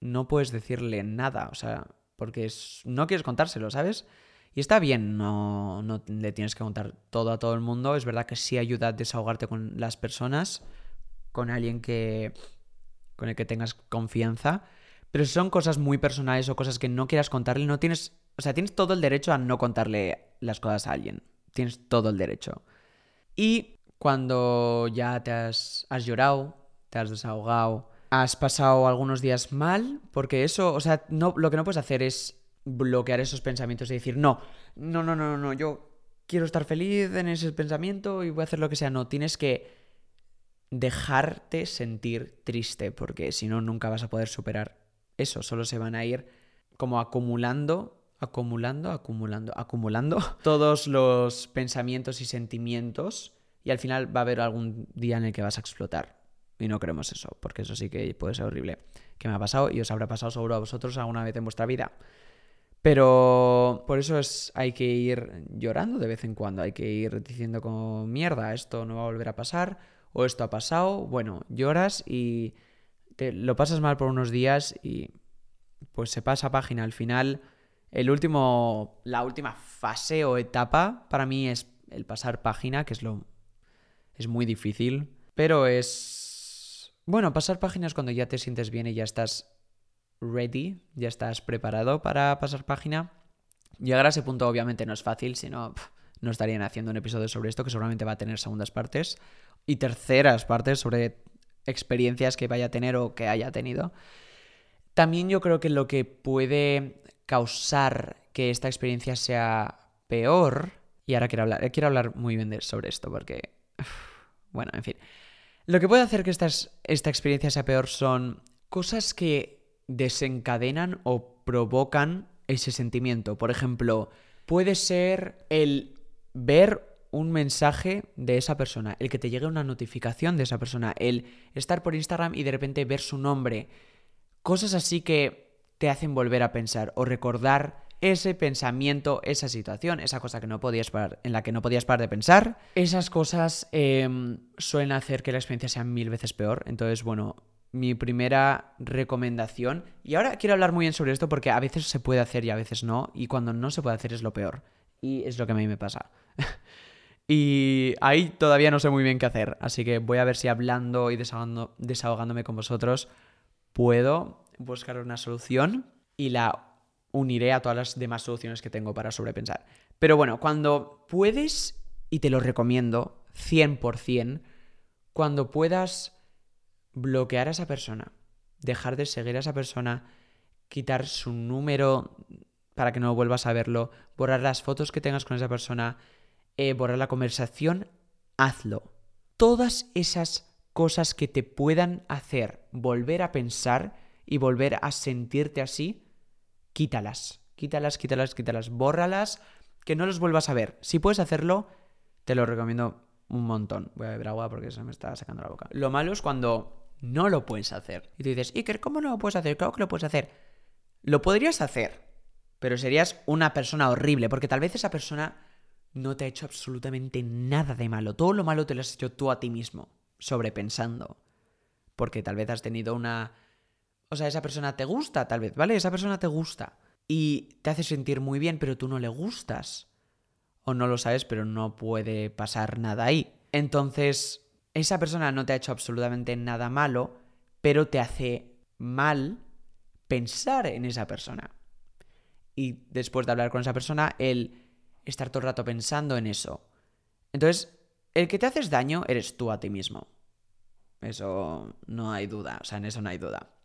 no puedes decirle nada, o sea, porque no quieres contárselo, ¿sabes? Y está bien, no, no le tienes que contar todo a todo el mundo. Es verdad que sí ayuda a desahogarte con las personas, con alguien que con el que tengas confianza. Pero si son cosas muy personales o cosas que no quieras contarle, no tienes. O sea, tienes todo el derecho a no contarle las cosas a alguien. Tienes todo el derecho. Y cuando ya te has, llorado, te has desahogado, has pasado algunos días mal, porque eso, o sea, no, lo que no puedes hacer es bloquear esos pensamientos y decir, no, no, no, no, no, yo quiero estar feliz en ese pensamiento y voy a hacer lo que sea. No, tienes que dejarte sentir triste, porque si no, nunca vas a poder superar eso. Solo se van a ir como acumulando, acumulando, acumulando, acumulando todos los pensamientos y sentimientos y al final va a haber algún día en el que vas a explotar. Y no queremos eso, porque eso sí que puede ser horrible. Que me ha pasado y os habrá pasado seguro a vosotros alguna vez en vuestra vida. Pero por eso es, hay que ir llorando de vez en cuando, hay que ir diciendo como mierda, esto no va a volver a pasar, o esto ha pasado. Bueno, lloras y te, lo pasas mal por unos días y pues se pasa página. Al final, el último, la última fase o etapa para mí es el pasar página, que es lo es muy difícil, pero es... Bueno, pasar páginas cuando ya te sientes bien y ya estás ready, ya estás preparado para pasar página. Llegar a ese punto obviamente no es fácil, si no, no estarían haciendo un episodio sobre esto que seguramente va a tener segundas partes y terceras partes sobre experiencias que vaya a tener o que haya tenido. También yo creo que lo que puede causar que esta experiencia sea peor, y ahora quiero hablar, quiero hablar muy bien sobre esto porque bueno, en fin. Lo que puede hacer que esta, esta experiencia sea peor son cosas que desencadenan o provocan ese sentimiento. Por ejemplo, puede ser el ver un mensaje de esa persona, el que te llegue una notificación de esa persona, el estar por Instagram y de repente ver su nombre. Cosas así que te hacen volver a pensar o recordar ese pensamiento, esa situación, esa cosa que no podías parar, en la que no podías parar de pensar, esas cosas em, suelen hacer que la experiencia sea mil veces peor. Entonces, bueno, mi primera recomendación, y ahora quiero hablar muy bien sobre esto porque a veces se puede hacer y a veces no, y cuando no se puede hacer es lo peor. Y es lo que a mí me pasa. y ahí todavía no sé muy bien qué hacer, así que voy a ver si hablando y desahogándome con vosotros puedo buscar una solución y la uniré a todas las demás soluciones que tengo para sobrepensar. Pero bueno, cuando puedes, y te lo recomiendo 100%, cuando puedas bloquear a esa persona, dejar de seguir a esa persona, quitar su número para que no vuelvas a verlo, borrar las fotos que tengas con esa persona, eh, borrar la conversación, hazlo. Todas esas cosas que te puedan hacer volver a pensar y volver a sentirte así, quítalas, quítalas, quítalas, quítalas, bórralas, que no los vuelvas a ver. Si puedes hacerlo, te lo recomiendo un montón. Voy a beber agua porque se me está sacando la boca. Lo malo es cuando no lo puedes hacer. Y tú dices, Iker, ¿cómo no lo puedes hacer? Claro que lo puedes hacer. Lo podrías hacer, pero serías una persona horrible, porque tal vez esa persona no te ha hecho absolutamente nada de malo. Todo lo malo te lo has hecho tú a ti mismo, sobrepensando. Porque tal vez has tenido una o sea, esa persona te gusta, tal vez, ¿vale? Esa persona te gusta y te hace sentir muy bien, pero tú no le gustas. O no lo sabes, pero no puede pasar nada ahí. Entonces, esa persona no te ha hecho absolutamente nada malo, pero te hace mal pensar en esa persona. Y después de hablar con esa persona, el estar todo el rato pensando en eso. Entonces, el que te haces daño eres tú a ti mismo. Eso no hay duda, o sea, en eso no hay duda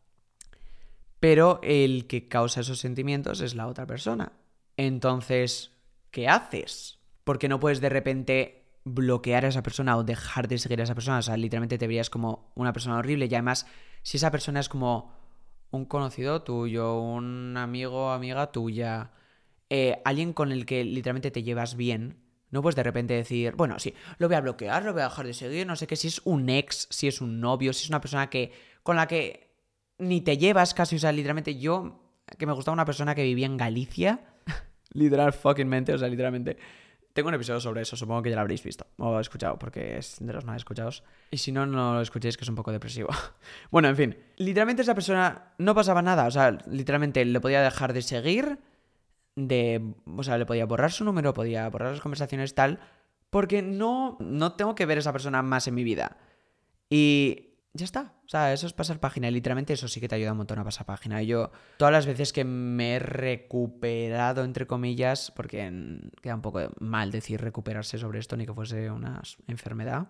pero el que causa esos sentimientos es la otra persona. Entonces, ¿qué haces? Porque no puedes de repente bloquear a esa persona o dejar de seguir a esa persona. O sea, literalmente te verías como una persona horrible. Y además, si esa persona es como un conocido tuyo, un amigo amiga tuya, eh, alguien con el que literalmente te llevas bien, no puedes de repente decir, bueno, sí, lo voy a bloquear, lo voy a dejar de seguir, no sé qué, si es un ex, si es un novio, si es una persona que con la que ni te llevas casi, o sea, literalmente yo, que me gustaba una persona que vivía en Galicia, literal fucking o sea, literalmente. Tengo un episodio sobre eso, supongo que ya lo habréis visto o escuchado, porque es de los más escuchados. Y si no, no lo escuchéis, que es un poco depresivo. bueno, en fin, literalmente esa persona no pasaba nada, o sea, literalmente le podía dejar de seguir, de, o sea, le podía borrar su número, podía borrar las conversaciones, tal, porque no, no tengo que ver a esa persona más en mi vida. Y ya está. O sea, eso es pasar página. Y literalmente eso sí que te ayuda un montón a pasar página. Yo, todas las veces que me he recuperado, entre comillas, porque queda un poco mal decir recuperarse sobre esto, ni que fuese una enfermedad.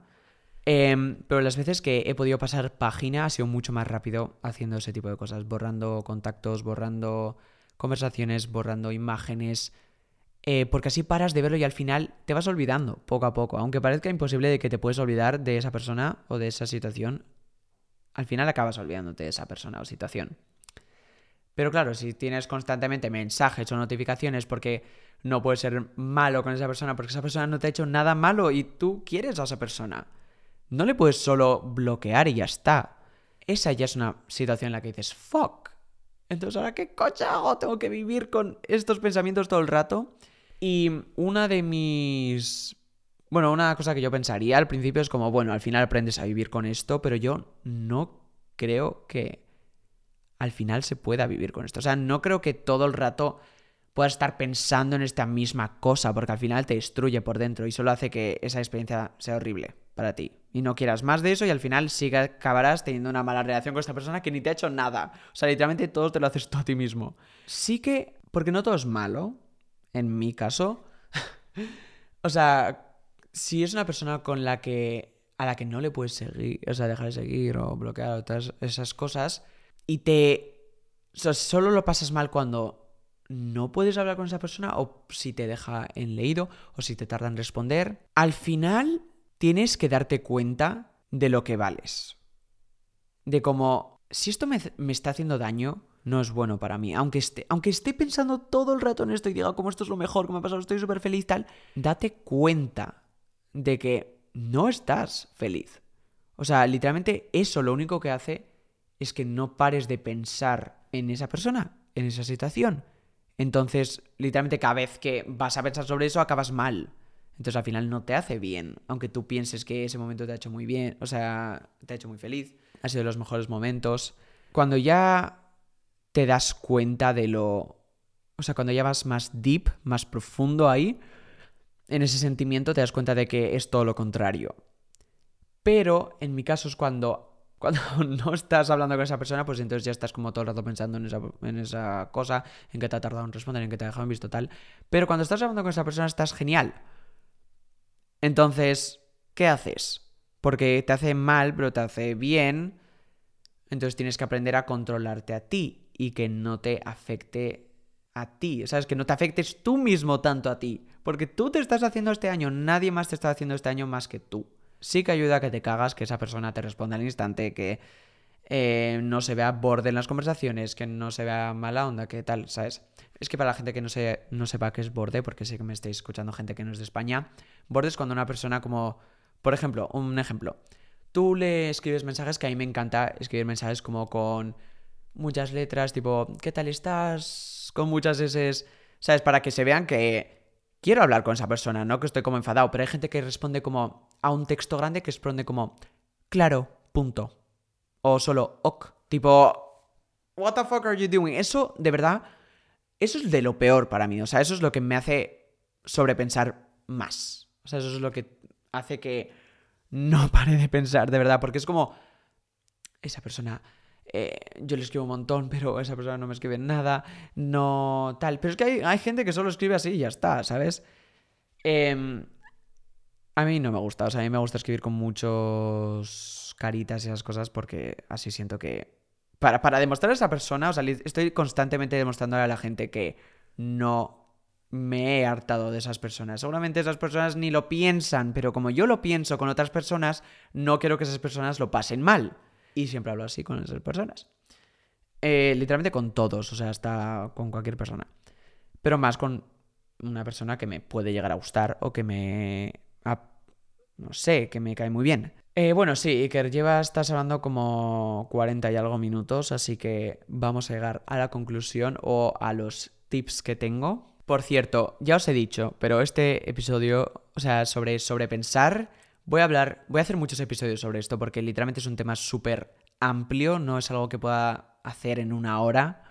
Em, pero las veces que he podido pasar página ha sido mucho más rápido haciendo ese tipo de cosas. Borrando contactos, borrando conversaciones, borrando imágenes. Eh, porque así paras de verlo y al final te vas olvidando poco a poco. Aunque parezca imposible de que te puedes olvidar de esa persona o de esa situación, al final acabas olvidándote de esa persona o situación. Pero claro, si tienes constantemente mensajes o notificaciones porque no puedes ser malo con esa persona porque esa persona no te ha hecho nada malo y tú quieres a esa persona, no le puedes solo bloquear y ya está. Esa ya es una situación en la que dices, fuck. Entonces, ¿ahora qué coche hago? Tengo que vivir con estos pensamientos todo el rato. Y una de mis bueno, una cosa que yo pensaría al principio es como, bueno, al final aprendes a vivir con esto, pero yo no creo que al final se pueda vivir con esto. O sea, no creo que todo el rato puedas estar pensando en esta misma cosa, porque al final te destruye por dentro y solo hace que esa experiencia sea horrible para ti. Y no quieras más de eso y al final sí que acabarás teniendo una mala relación con esta persona que ni te ha hecho nada. O sea, literalmente todo te lo haces tú a ti mismo. Sí que, porque no todo es malo, en mi caso. o sea, si es una persona con la que a la que no le puedes seguir, o sea, dejar de seguir o bloquear todas esas cosas y te o sea, solo lo pasas mal cuando no puedes hablar con esa persona o si te deja en leído o si te tarda en responder, al final tienes que darte cuenta de lo que vales. De cómo, si esto me, me está haciendo daño, no es bueno para mí. Aunque esté, aunque esté pensando todo el rato en esto y diga, como esto es lo mejor que me ha pasado, estoy súper feliz, tal, date cuenta de que no estás feliz. O sea, literalmente eso lo único que hace es que no pares de pensar en esa persona, en esa situación, Entonces, literalmente cada vez que vas a pensar sobre eso, acabas mal. Entonces al final no te hace bien, aunque tú pienses que ese momento te ha hecho muy bien, o sea, te ha hecho muy feliz, ha sido de los mejores momentos. Cuando ya te das cuenta de lo... O sea, cuando ya vas más deep, más profundo ahí, en ese sentimiento te das cuenta de que es todo lo contrario. Pero en mi caso es cuando cuando no estás hablando con esa persona, pues entonces ya estás como todo el rato pensando en esa, en esa cosa, en que te ha tardado en responder, en que te ha dejado en visto tal. Pero cuando estás hablando con esa persona estás genial. Entonces, ¿qué haces? Porque te hace mal, pero te hace bien. Entonces tienes que aprender a controlarte a ti y que no te afecte a ti. ¿Sabes? Que no te afectes tú mismo tanto a ti. Porque tú te estás haciendo este año, nadie más te está haciendo este año más que tú sí que ayuda a que te cagas, que esa persona te responda al instante, que eh, no se vea borde en las conversaciones, que no se vea mala onda, que tal, ¿sabes? Es que para la gente que no, se, no sepa qué es borde, porque sé que me estáis escuchando gente que no es de España, borde es cuando una persona como, por ejemplo, un ejemplo, tú le escribes mensajes que a mí me encanta escribir mensajes como con muchas letras, tipo, ¿qué tal estás? Con muchas S, ¿sabes? Para que se vean que quiero hablar con esa persona, no que estoy como enfadado, pero hay gente que responde como a un texto grande que responde como, claro, punto. O solo, ok. Tipo, what the fuck are you doing? Eso, de verdad, eso es de lo peor para mí. O sea, eso es lo que me hace sobrepensar más. O sea, eso es lo que hace que no pare de pensar, de verdad, porque es como, esa persona... Eh, yo le escribo un montón, pero esa persona no me escribe nada, no tal. Pero es que hay, hay gente que solo escribe así y ya está, ¿sabes? Eh, a mí no me gusta, o sea, a mí me gusta escribir con muchos caritas y esas cosas porque así siento que... Para, para demostrar a esa persona, o sea, estoy constantemente demostrándole a la gente que no me he hartado de esas personas. Seguramente esas personas ni lo piensan, pero como yo lo pienso con otras personas, no quiero que esas personas lo pasen mal. Y siempre hablo así con esas personas. Eh, literalmente con todos, o sea, hasta con cualquier persona. Pero más con una persona que me puede llegar a gustar o que me no sé, que me cae muy bien. Eh, bueno, sí, Iker, lleva, estás hablando como 40 y algo minutos, así que vamos a llegar a la conclusión o a los tips que tengo. Por cierto, ya os he dicho, pero este episodio, o sea, sobre, sobre pensar, voy a hablar, voy a hacer muchos episodios sobre esto porque literalmente es un tema súper amplio, no es algo que pueda hacer en una hora,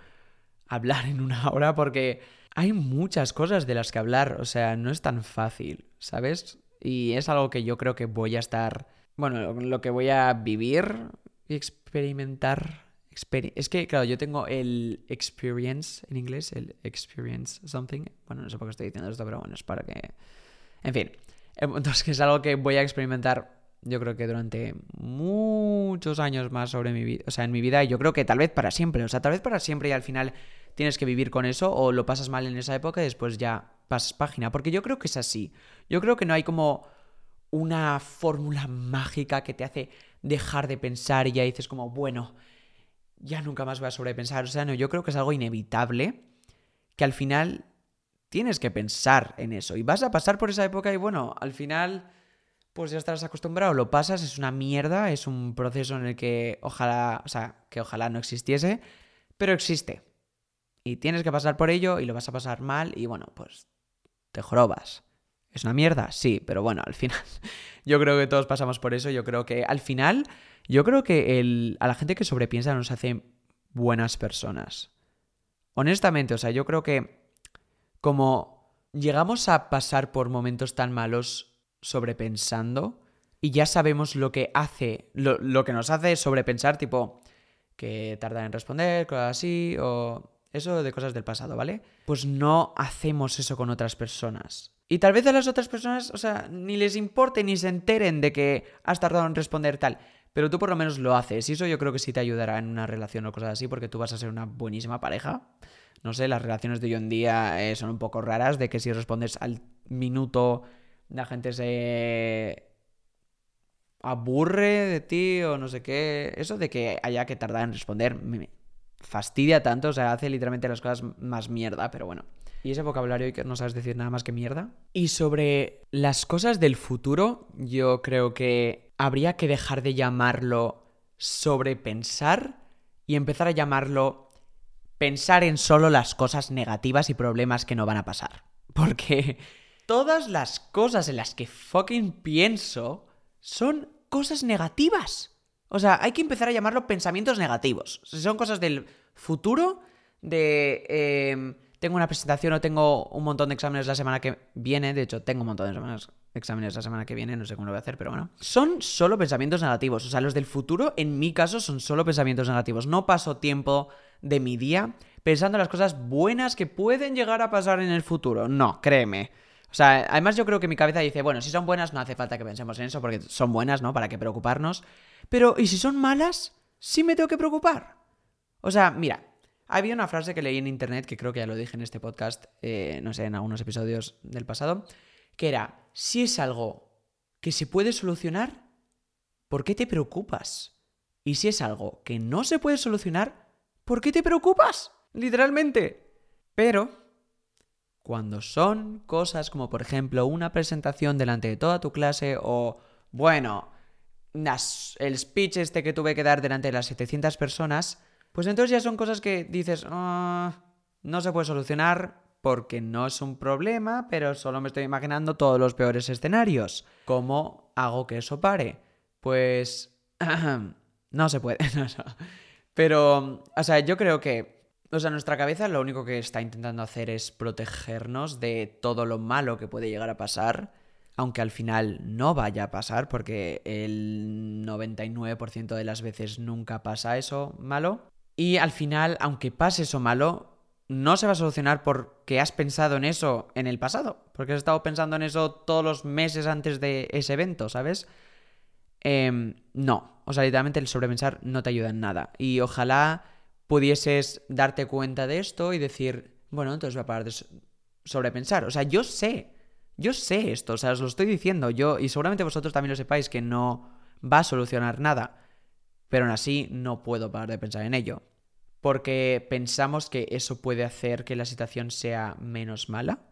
hablar en una hora, porque hay muchas cosas de las que hablar, o sea, no es tan fácil, ¿sabes? Y es algo que yo creo que voy a estar, bueno, lo que voy a vivir y experimentar. es que, claro, yo tengo el experience en inglés, el experience something. Bueno, no sé por qué estoy diciendo esto, pero bueno, es para que... En fin, entonces que es algo que voy a experimentar yo creo que durante muchos años más sobre mi vida, o sea, en mi vida, y yo creo que tal vez para siempre, o sea, tal vez para siempre y al final tienes que vivir con eso o lo pasas mal en esa época y después ya pasas página, porque yo creo que es así. Yo creo que no hay como una fórmula mágica que te hace dejar de pensar y ya dices como, bueno, ya nunca más voy a sobrepensar. O sea, no, yo creo que es algo inevitable que al final tienes que pensar en eso y vas a pasar por esa época y bueno, al final pues ya estarás acostumbrado, lo pasas, es una mierda, es un proceso en el que ojalá, o sea, que ojalá no existiese, pero existe. Y tienes que pasar por ello y lo vas a pasar mal y bueno, pues te jorobas. ¿Es una mierda? Sí, pero bueno, al final yo creo que todos pasamos por eso. Yo creo que al final, yo creo que el, a la gente que sobrepiensa nos hace buenas personas. Honestamente, o sea, yo creo que como llegamos a pasar por momentos tan malos sobrepensando y ya sabemos lo que hace, lo, lo que nos hace sobrepensar, tipo que tarda en responder, cosas así, o eso de cosas del pasado, ¿vale? Pues no hacemos eso con otras personas. Y tal vez a las otras personas, o sea, ni les importe ni se enteren de que has tardado en responder tal. Pero tú por lo menos lo haces. Y eso yo creo que sí te ayudará en una relación o cosas así, porque tú vas a ser una buenísima pareja. No sé, las relaciones de hoy en día eh, son un poco raras, de que si respondes al minuto, la gente se aburre de ti o no sé qué. Eso de que haya que tardar en responder fastidia tanto, o sea, hace literalmente las cosas más mierda, pero bueno. Y ese vocabulario que no sabes decir nada más que mierda. Y sobre las cosas del futuro, yo creo que habría que dejar de llamarlo sobrepensar y empezar a llamarlo pensar en solo las cosas negativas y problemas que no van a pasar. Porque todas las cosas en las que fucking pienso son cosas negativas. O sea, hay que empezar a llamarlo pensamientos negativos. Son cosas del futuro, de... Em, tengo una presentación o tengo un montón de exámenes la semana que viene. De hecho, tengo un montón de exámenes la semana que viene. No sé cómo lo voy a hacer, pero bueno. Son solo pensamientos negativos. O sea, los del futuro, en mi caso, son solo pensamientos negativos. No paso tiempo de mi día pensando en las cosas buenas que pueden llegar a pasar en el futuro. No, créeme. O sea, además yo creo que mi cabeza dice, bueno, si son buenas no hace falta que pensemos en eso porque son buenas, ¿no? ¿Para qué preocuparnos? Pero, ¿y si son malas? Sí me tengo que preocupar. O sea, mira, había una frase que leí en internet, que creo que ya lo dije en este podcast, eh, no sé, en algunos episodios del pasado, que era, si es algo que se puede solucionar, ¿por qué te preocupas? Y si es algo que no se puede solucionar, ¿por qué te preocupas? Literalmente. Pero, cuando son cosas como, por ejemplo, una presentación delante de toda tu clase o, bueno, el speech este que tuve que dar delante de las 700 personas, pues entonces ya son cosas que dices, ah, no se puede solucionar porque no es un problema, pero solo me estoy imaginando todos los peores escenarios. ¿Cómo hago que eso pare? Pues... no se puede. Pero, o sea, yo creo que... O sea, nuestra cabeza lo único que está intentando hacer es protegernos de todo lo malo que puede llegar a pasar aunque al final no vaya a pasar, porque el 99% de las veces nunca pasa eso malo. Y al final, aunque pase eso malo, no se va a solucionar porque has pensado en eso en el pasado, porque has estado pensando en eso todos los meses antes de ese evento, ¿sabes? Em, no, o sea, literalmente el sobrepensar no te ayuda en nada. Y ojalá pudieses darte cuenta de esto y decir, bueno, entonces voy a parar de sobrepensar. O sea, yo sé yo sé esto, o sea, os lo estoy diciendo yo, y seguramente vosotros también lo sepáis, que no va a solucionar nada, pero aún así no puedo parar de pensar en ello, porque pensamos que eso puede hacer que la situación sea menos mala,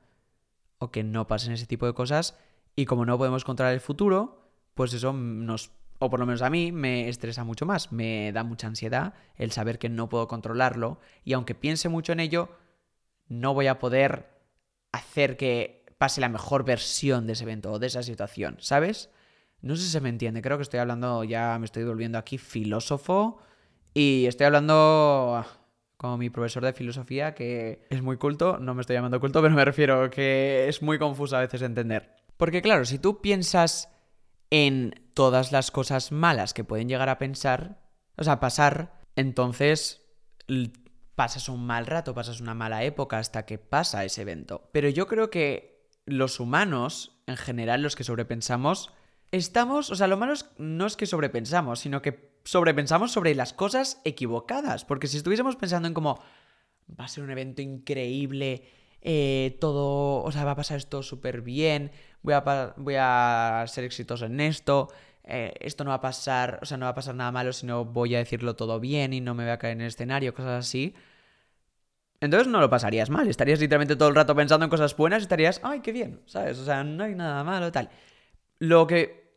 o que no pasen ese tipo de cosas, y como no podemos controlar el futuro, pues eso nos, o por lo menos a mí, me estresa mucho más, me da mucha ansiedad el saber que no puedo controlarlo, y aunque piense mucho en ello, no voy a poder hacer que pase la mejor versión de ese evento o de esa situación, ¿sabes? No sé si se me entiende, creo que estoy hablando, ya me estoy volviendo aquí filósofo y estoy hablando ah, como mi profesor de filosofía que es muy culto, no me estoy llamando culto, pero me refiero que es muy confuso a veces de entender. Porque claro, si tú piensas en todas las cosas malas que pueden llegar a pensar, o sea, pasar, entonces pasas un mal rato, pasas una mala época hasta que pasa ese evento. Pero yo creo que los humanos, en general, los que sobrepensamos, estamos, o sea, lo malo no es que sobrepensamos, sino que sobrepensamos sobre las cosas equivocadas. Porque si estuviésemos pensando en cómo va a ser un evento increíble, eh, todo, o sea, va a pasar esto súper bien, voy a, voy a ser exitoso en esto, eh, esto no va a pasar, o sea, no va a pasar nada malo, sino voy a decirlo todo bien y no me voy a caer en el escenario, cosas así entonces no lo pasarías mal, estarías literalmente todo el rato pensando en cosas buenas y estarías, ay, qué bien, ¿sabes? O sea, no hay nada malo, tal. Lo que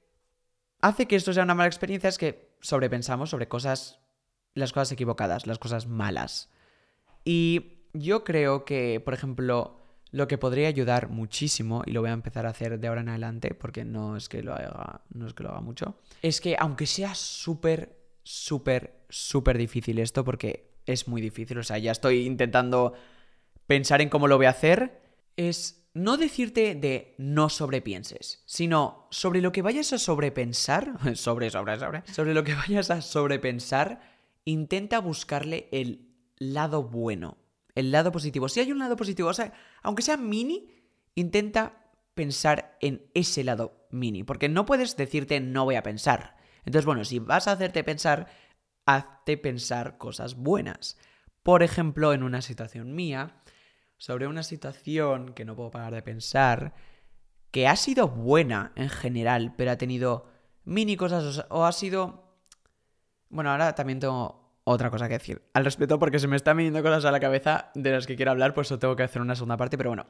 hace que esto sea una mala experiencia es que sobrepensamos sobre cosas, las cosas equivocadas, las cosas malas. Y yo creo que, por ejemplo, lo que podría ayudar muchísimo, y lo voy a empezar a hacer de ahora en adelante, porque no es que lo haga, no es que lo haga mucho, es que aunque sea súper, súper, súper difícil esto, porque es muy difícil, o sea, ya estoy intentando pensar en cómo lo voy a hacer, es no decirte de no sobrepienses, sino sobre lo que vayas a sobrepensar, sobre, sobre, sobre, sobre lo que vayas a sobrepensar, intenta buscarle el lado bueno, el lado positivo. Si hay un lado positivo, o sea, aunque sea mini, intenta pensar en ese lado mini, porque no puedes decirte no voy a pensar. Entonces, bueno, si vas a hacerte pensar, hazte pensar cosas buenas. Por ejemplo, en una situación mía, sobre una situación que no puedo parar de pensar, que ha sido buena en general, pero ha tenido mini cosas o ha sido... Bueno, ahora también tengo otra cosa que decir al respecto porque se me están viniendo cosas a la cabeza de las que quiero hablar, pues eso tengo que hacer una segunda parte, pero bueno.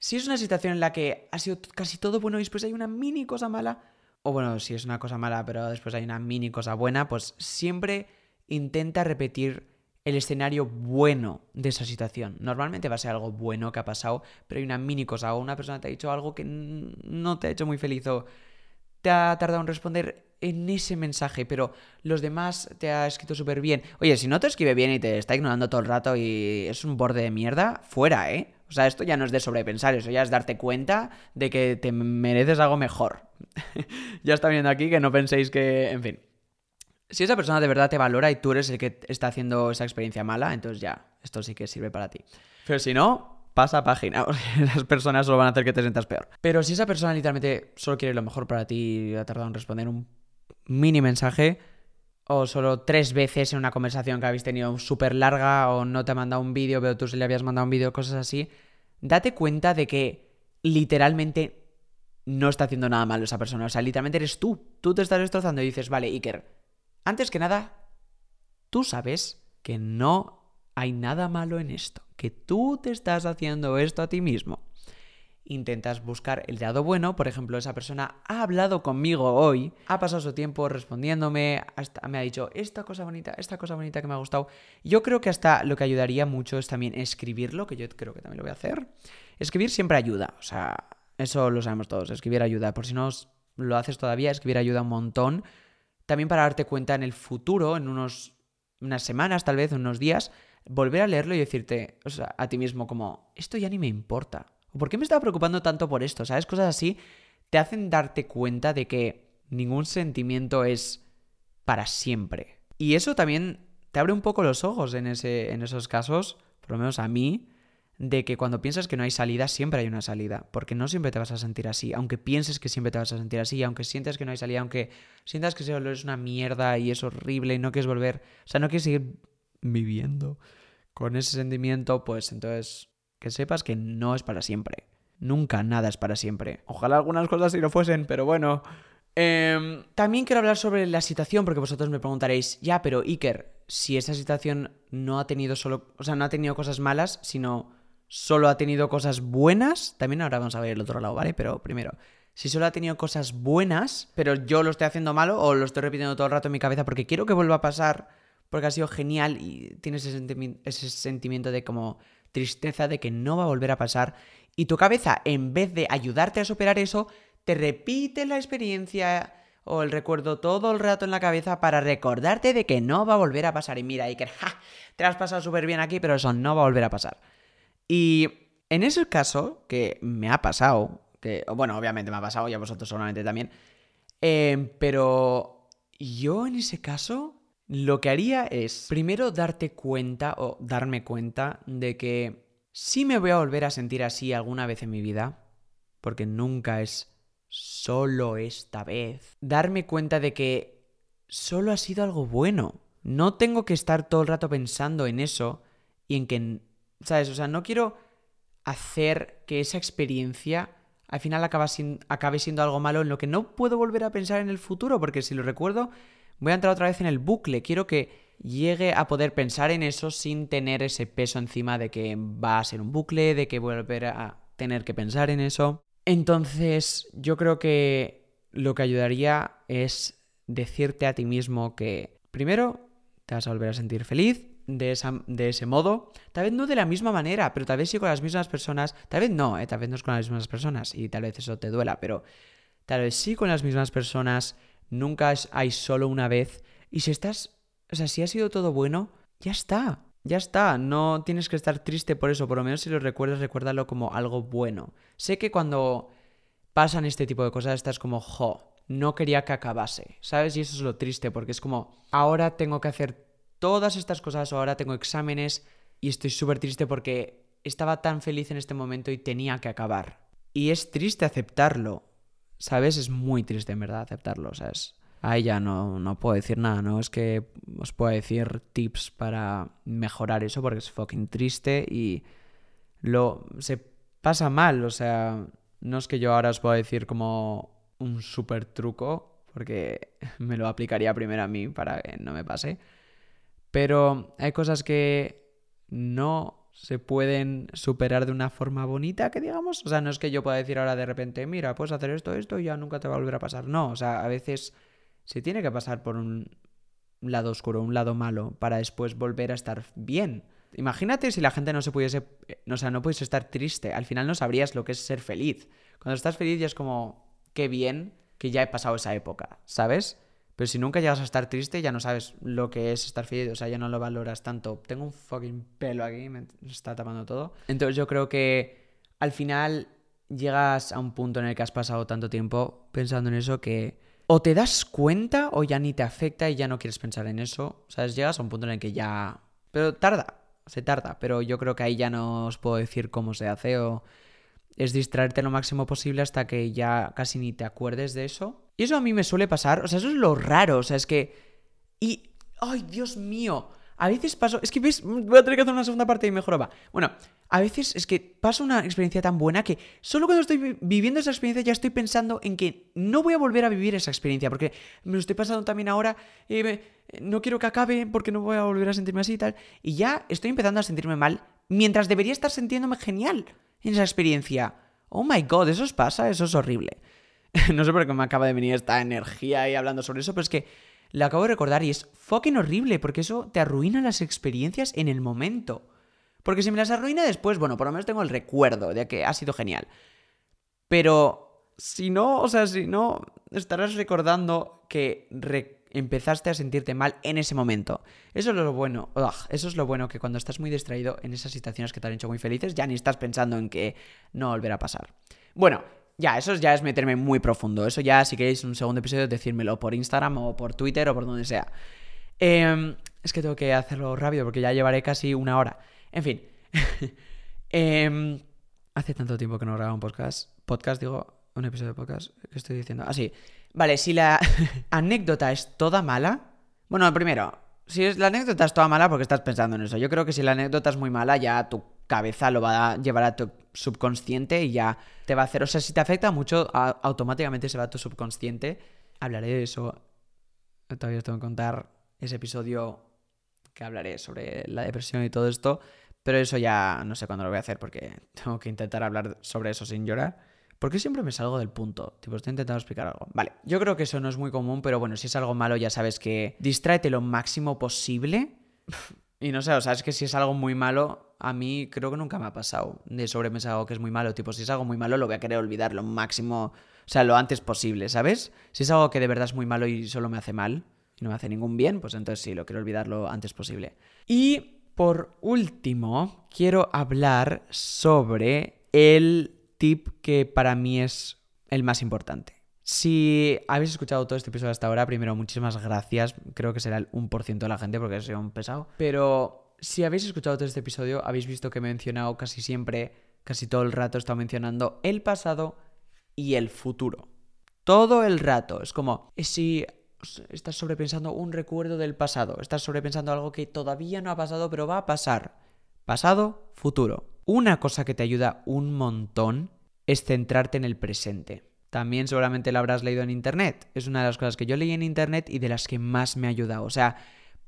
Si es una situación en la que ha sido casi todo bueno y después hay una mini cosa mala, o bueno, si es una cosa mala, pero después hay una mini cosa buena, pues siempre intenta repetir el escenario bueno de esa situación. Normalmente va a ser algo bueno que ha pasado, pero hay una mini cosa o una persona te ha dicho algo que no te ha hecho muy feliz o te ha tardado en responder en ese mensaje, pero los demás te ha escrito súper bien. Oye, si no te escribe bien y te está ignorando todo el rato y es un borde de mierda, fuera, ¿eh? O sea, esto ya no es de sobrepensar, eso ya es darte cuenta de que te mereces algo mejor. ya está viendo aquí que no penséis que, en fin. Si esa persona de verdad te valora y tú eres el que está haciendo esa experiencia mala, entonces ya, esto sí que sirve para ti. Pero si no, pasa página, las personas solo van a hacer que te sientas peor. Pero si esa persona literalmente solo quiere lo mejor para ti y ha tardado en responder un mini mensaje, o solo tres veces en una conversación que habéis tenido súper larga, o no te ha mandado un vídeo, pero tú sí le habías mandado un vídeo, cosas así, date cuenta de que literalmente no está haciendo nada malo esa persona. O sea, literalmente eres tú. Tú te estás destrozando y dices, vale, Iker, antes que nada, tú sabes que no hay nada malo en esto, que tú te estás haciendo esto a ti mismo. Intentas buscar el lado bueno, por ejemplo, esa persona ha hablado conmigo hoy, ha pasado su tiempo respondiéndome, hasta me ha dicho esta cosa bonita, esta cosa bonita que me ha gustado. Yo creo que hasta lo que ayudaría mucho es también escribirlo, que yo creo que también lo voy a hacer. Escribir siempre ayuda, o sea, eso lo sabemos todos, escribir ayuda. Por si no lo haces todavía, escribir ayuda un montón también para darte cuenta en el futuro, en unos, unas semanas tal vez, unos días, volver a leerlo y decirte o sea, a ti mismo como, esto ya ni me importa. ¿O por qué me estaba preocupando tanto por esto? ¿Sabes? Cosas así te hacen darte cuenta de que ningún sentimiento es para siempre. Y eso también te abre un poco los ojos en, ese, en esos casos, por lo menos a mí, de que cuando piensas que no hay salida, siempre hay una salida, porque no siempre te vas a sentir así, aunque pienses que siempre te vas a sentir así, aunque sientas que no hay salida, aunque sientas que ese dolor es una mierda y es horrible y no quieres volver, o sea, no quieres seguir viviendo con ese sentimiento, pues entonces que sepas que no es para siempre. Nunca nada es para siempre. Ojalá algunas cosas sí lo fuesen, pero bueno. Em, también quiero hablar sobre la situación, porque vosotros me preguntaréis, ya, pero Iker, si esa situación no ha tenido solo, o sea, no ha tenido cosas malas, sino solo ha tenido cosas buenas, también ahora vamos a ver el otro lado, ¿vale? Pero primero, si solo ha tenido cosas buenas, pero yo lo estoy haciendo malo o lo estoy repitiendo todo el rato en mi cabeza porque quiero que vuelva a pasar, porque ha sido genial y tienes ese, ese sentimiento de como tristeza de que no va a volver a pasar y tu cabeza, en vez de ayudarte a superar eso, te repite la experiencia o el recuerdo todo el rato en la cabeza para recordarte de que no va a volver a pasar. Y mira, Iker, ja, te has pasado súper bien aquí, pero eso no va a volver a pasar. Y en ese caso, que me ha pasado, que, bueno, obviamente me ha pasado y a vosotros solamente también, eh, pero yo en ese caso lo que haría es primero darte cuenta o darme cuenta de que sí me voy a volver a sentir así alguna vez en mi vida, porque nunca es solo esta vez. Darme cuenta de que solo ha sido algo bueno. No tengo que estar todo el rato pensando en eso y en que ¿Sabes? O sea, no quiero hacer que esa experiencia al final acabe siendo algo malo en lo que no puedo volver a pensar en el futuro, porque si lo recuerdo, voy a entrar otra vez en el bucle. Quiero que llegue a poder pensar en eso sin tener ese peso encima de que va a ser un bucle, de que volver a tener que pensar en eso. Entonces, yo creo que lo que ayudaría es decirte a ti mismo que primero te vas a volver a sentir feliz, de, esa, de ese modo. Tal vez no de la misma manera, pero tal vez sí con las mismas personas. Tal vez no, eh, tal vez no es con las mismas personas y tal vez eso te duela, pero tal vez sí con las mismas personas. Nunca hay solo una vez. Y si estás, o sea, si ha sido todo bueno, ya está. Ya está, no tienes que estar triste por eso, por lo menos si lo recuerdas, recuérdalo como algo bueno. Sé que cuando pasan este tipo de cosas estás como, jo, no quería que acabase, ¿sabes? Y eso es lo triste, porque es como, ahora tengo que hacer todas estas cosas, ahora tengo exámenes y estoy súper triste porque estaba tan feliz en este momento y tenía que acabar. Y es triste aceptarlo, ¿sabes? Es muy triste en verdad aceptarlo, ¿sabes? Ahí ya no, no puedo decir nada, no es que os pueda decir tips para mejorar eso porque es fucking triste y lo se pasa mal, o sea, no es que yo ahora os pueda decir como un súper truco porque me lo aplicaría primero a mí para que no me pase. Pero hay cosas que no se pueden superar de una forma bonita, que digamos. O sea, no es que yo pueda decir ahora de repente, mira, puedes hacer esto, esto y ya nunca te va a volver a pasar. No, o sea, a veces se tiene que pasar por un lado oscuro, un lado malo, para después volver a estar bien. Imagínate si la gente no se pudiese, o sea, no pudiese estar triste, al final no sabrías lo que es ser feliz. Cuando estás feliz ya es como, qué bien que ya he pasado esa época, ¿sabes? Pero si nunca llegas a estar triste, ya no sabes lo que es estar feliz, o sea, ya no lo valoras tanto. Tengo un fucking pelo aquí, me está tapando todo. Entonces yo creo que al final llegas a un punto en el que has pasado tanto tiempo pensando en eso que o te das cuenta o ya ni te afecta y ya no quieres pensar en eso. ¿Sabes? Llegas a un punto en el que ya... Pero tarda, se tarda, pero yo creo que ahí ya no os puedo decir cómo se hace o es distraerte lo máximo posible hasta que ya casi ni te acuerdes de eso. Y eso a mí me suele pasar, o sea, eso es lo raro, o sea, es que... Y... ¡Ay, Dios mío! A veces paso... Es que, ¿ves? Voy a tener que hacer una segunda parte y mejor va. Bueno, a veces es que pasa una experiencia tan buena que solo cuando estoy viviendo esa experiencia ya estoy pensando en que no voy a volver a vivir esa experiencia, porque me lo estoy pasando también ahora, y no quiero que acabe porque no voy a volver a sentirme así y tal, y ya estoy empezando a sentirme mal mientras debería estar sintiéndome genial en esa experiencia. Oh my god, eso os pasa, eso es horrible. no sé por qué me acaba de venir esta energía ahí hablando sobre eso, pero es que lo acabo de recordar y es fucking horrible porque eso te arruina las experiencias en el momento. Porque si me las arruina después, bueno, por lo menos tengo el recuerdo de que ha sido genial. Pero si no, o sea, si no, estarás recordando que empezaste a sentirte mal en ese momento. Eso es lo bueno. eso es lo bueno que cuando estás muy distraído en esas situaciones que te han hecho muy felices, ya ni estás pensando en que no volverá a pasar. Bueno, ya, eso ya es meterme muy profundo. Eso ya, si queréis un segundo episodio, decírmelo por Instagram o por Twitter o por donde sea. Em, es que tengo que hacerlo rápido porque ya llevaré casi una hora. En fin. Em, hace tanto tiempo que no grabo un podcast. Podcast, digo, un episodio de podcast. ¿Qué estoy diciendo? Ah, vale, si la anécdota es toda mala. Bueno, primero, si es, la anécdota es toda mala porque estás pensando en eso. Yo creo que si la anécdota es muy mala, ya tu cabeza lo va a llevar a tu subconsciente y ya te va a hacer. O sea, si te afecta mucho, automáticamente se va a tu subconsciente. Hablaré de eso. Todavía tengo que contar ese episodio que hablaré sobre la depresión y todo esto, pero eso ya no sé cuándo lo voy a hacer porque tengo que intentar hablar sobre eso sin llorar. Porque siempre me salgo del punto. Tipo, estoy intentando explicar algo. Vale, yo creo que eso no es muy común, pero bueno, si es algo malo ya sabes que distráete lo máximo posible. Y no sé, o sea, es que si es algo muy malo, a mí creo que nunca me ha pasado de sobrepensar algo que es muy malo. Tipo, si es algo muy malo, lo voy a querer olvidar lo máximo, o sea, lo antes posible, ¿sabes? Si es algo que de verdad es muy malo y solo me hace mal, y no me hace ningún bien, pues entonces sí, lo quiero olvidar lo antes posible. Y por último, quiero hablar sobre el tip que para mí es el más importante. Si habéis escuchado todo este episodio hasta ahora, primero muchísimas gracias. Creo que será el 1% de la gente porque soy un pesado. Pero si habéis escuchado todo este episodio, habéis visto que he mencionado casi siempre, casi todo el rato he estado mencionando el pasado y el futuro. Todo el rato. Es como, si estás sobrepensando un recuerdo del pasado, estás sobrepensando algo que todavía no ha pasado, pero va a pasar. Pasado, futuro. Una cosa que te ayuda un montón es centrarte en el presente. También seguramente lo habrás leído en internet. Es una de las cosas que yo leí en internet y de las que más me ha ayudado. O sea,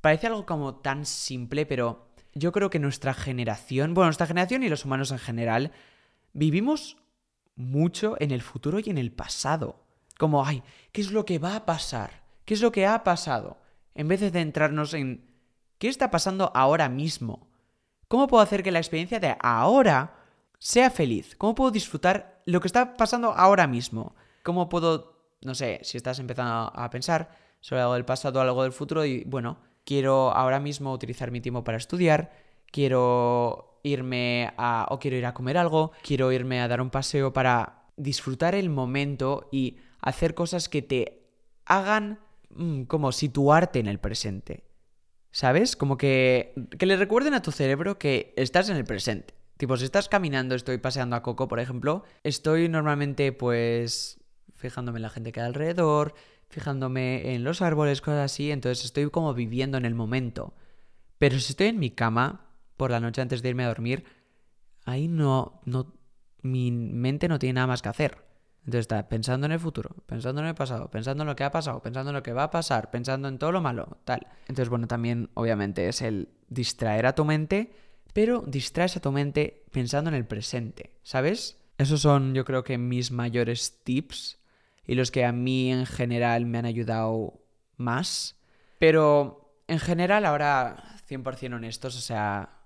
parece algo como tan simple, pero yo creo que nuestra generación, bueno, nuestra generación y los humanos en general, vivimos mucho en el futuro y en el pasado. Como, ay, ¿qué es lo que va a pasar? ¿Qué es lo que ha pasado? En vez de centrarnos en ¿qué está pasando ahora mismo? ¿Cómo puedo hacer que la experiencia de ahora sea feliz? ¿Cómo puedo disfrutar lo que está pasando ahora mismo? ¿Cómo puedo, no sé, si estás empezando a pensar sobre algo del pasado o algo del futuro y bueno, quiero ahora mismo utilizar mi tiempo para estudiar, quiero irme a o quiero ir a comer algo, quiero irme a dar un paseo para disfrutar el momento y hacer cosas que te hagan Mm, como situarte en el presente. ¿Sabes? Como que, que le recuerden a tu cerebro que estás en el presente. Tipo, si estás caminando, estoy paseando a Coco, por ejemplo, estoy normalmente pues fijándome en la gente que hay alrededor, fijándome en los árboles, cosas así, entonces estoy como viviendo en el momento. Pero si estoy en mi cama por la noche antes de irme a dormir, ahí no, no, mi mente no tiene nada más que hacer. Entonces está pensando en el futuro, pensando en el pasado, pensando en lo que ha pasado, pensando en lo que va a pasar, pensando en todo lo malo, tal. Entonces, bueno, también obviamente es el distraer a tu mente, pero distraes a tu mente pensando en el presente, ¿sabes? Esos son yo creo que mis mayores tips y los que a mí en general me han ayudado más. Pero en general, ahora 100% honestos, o sea,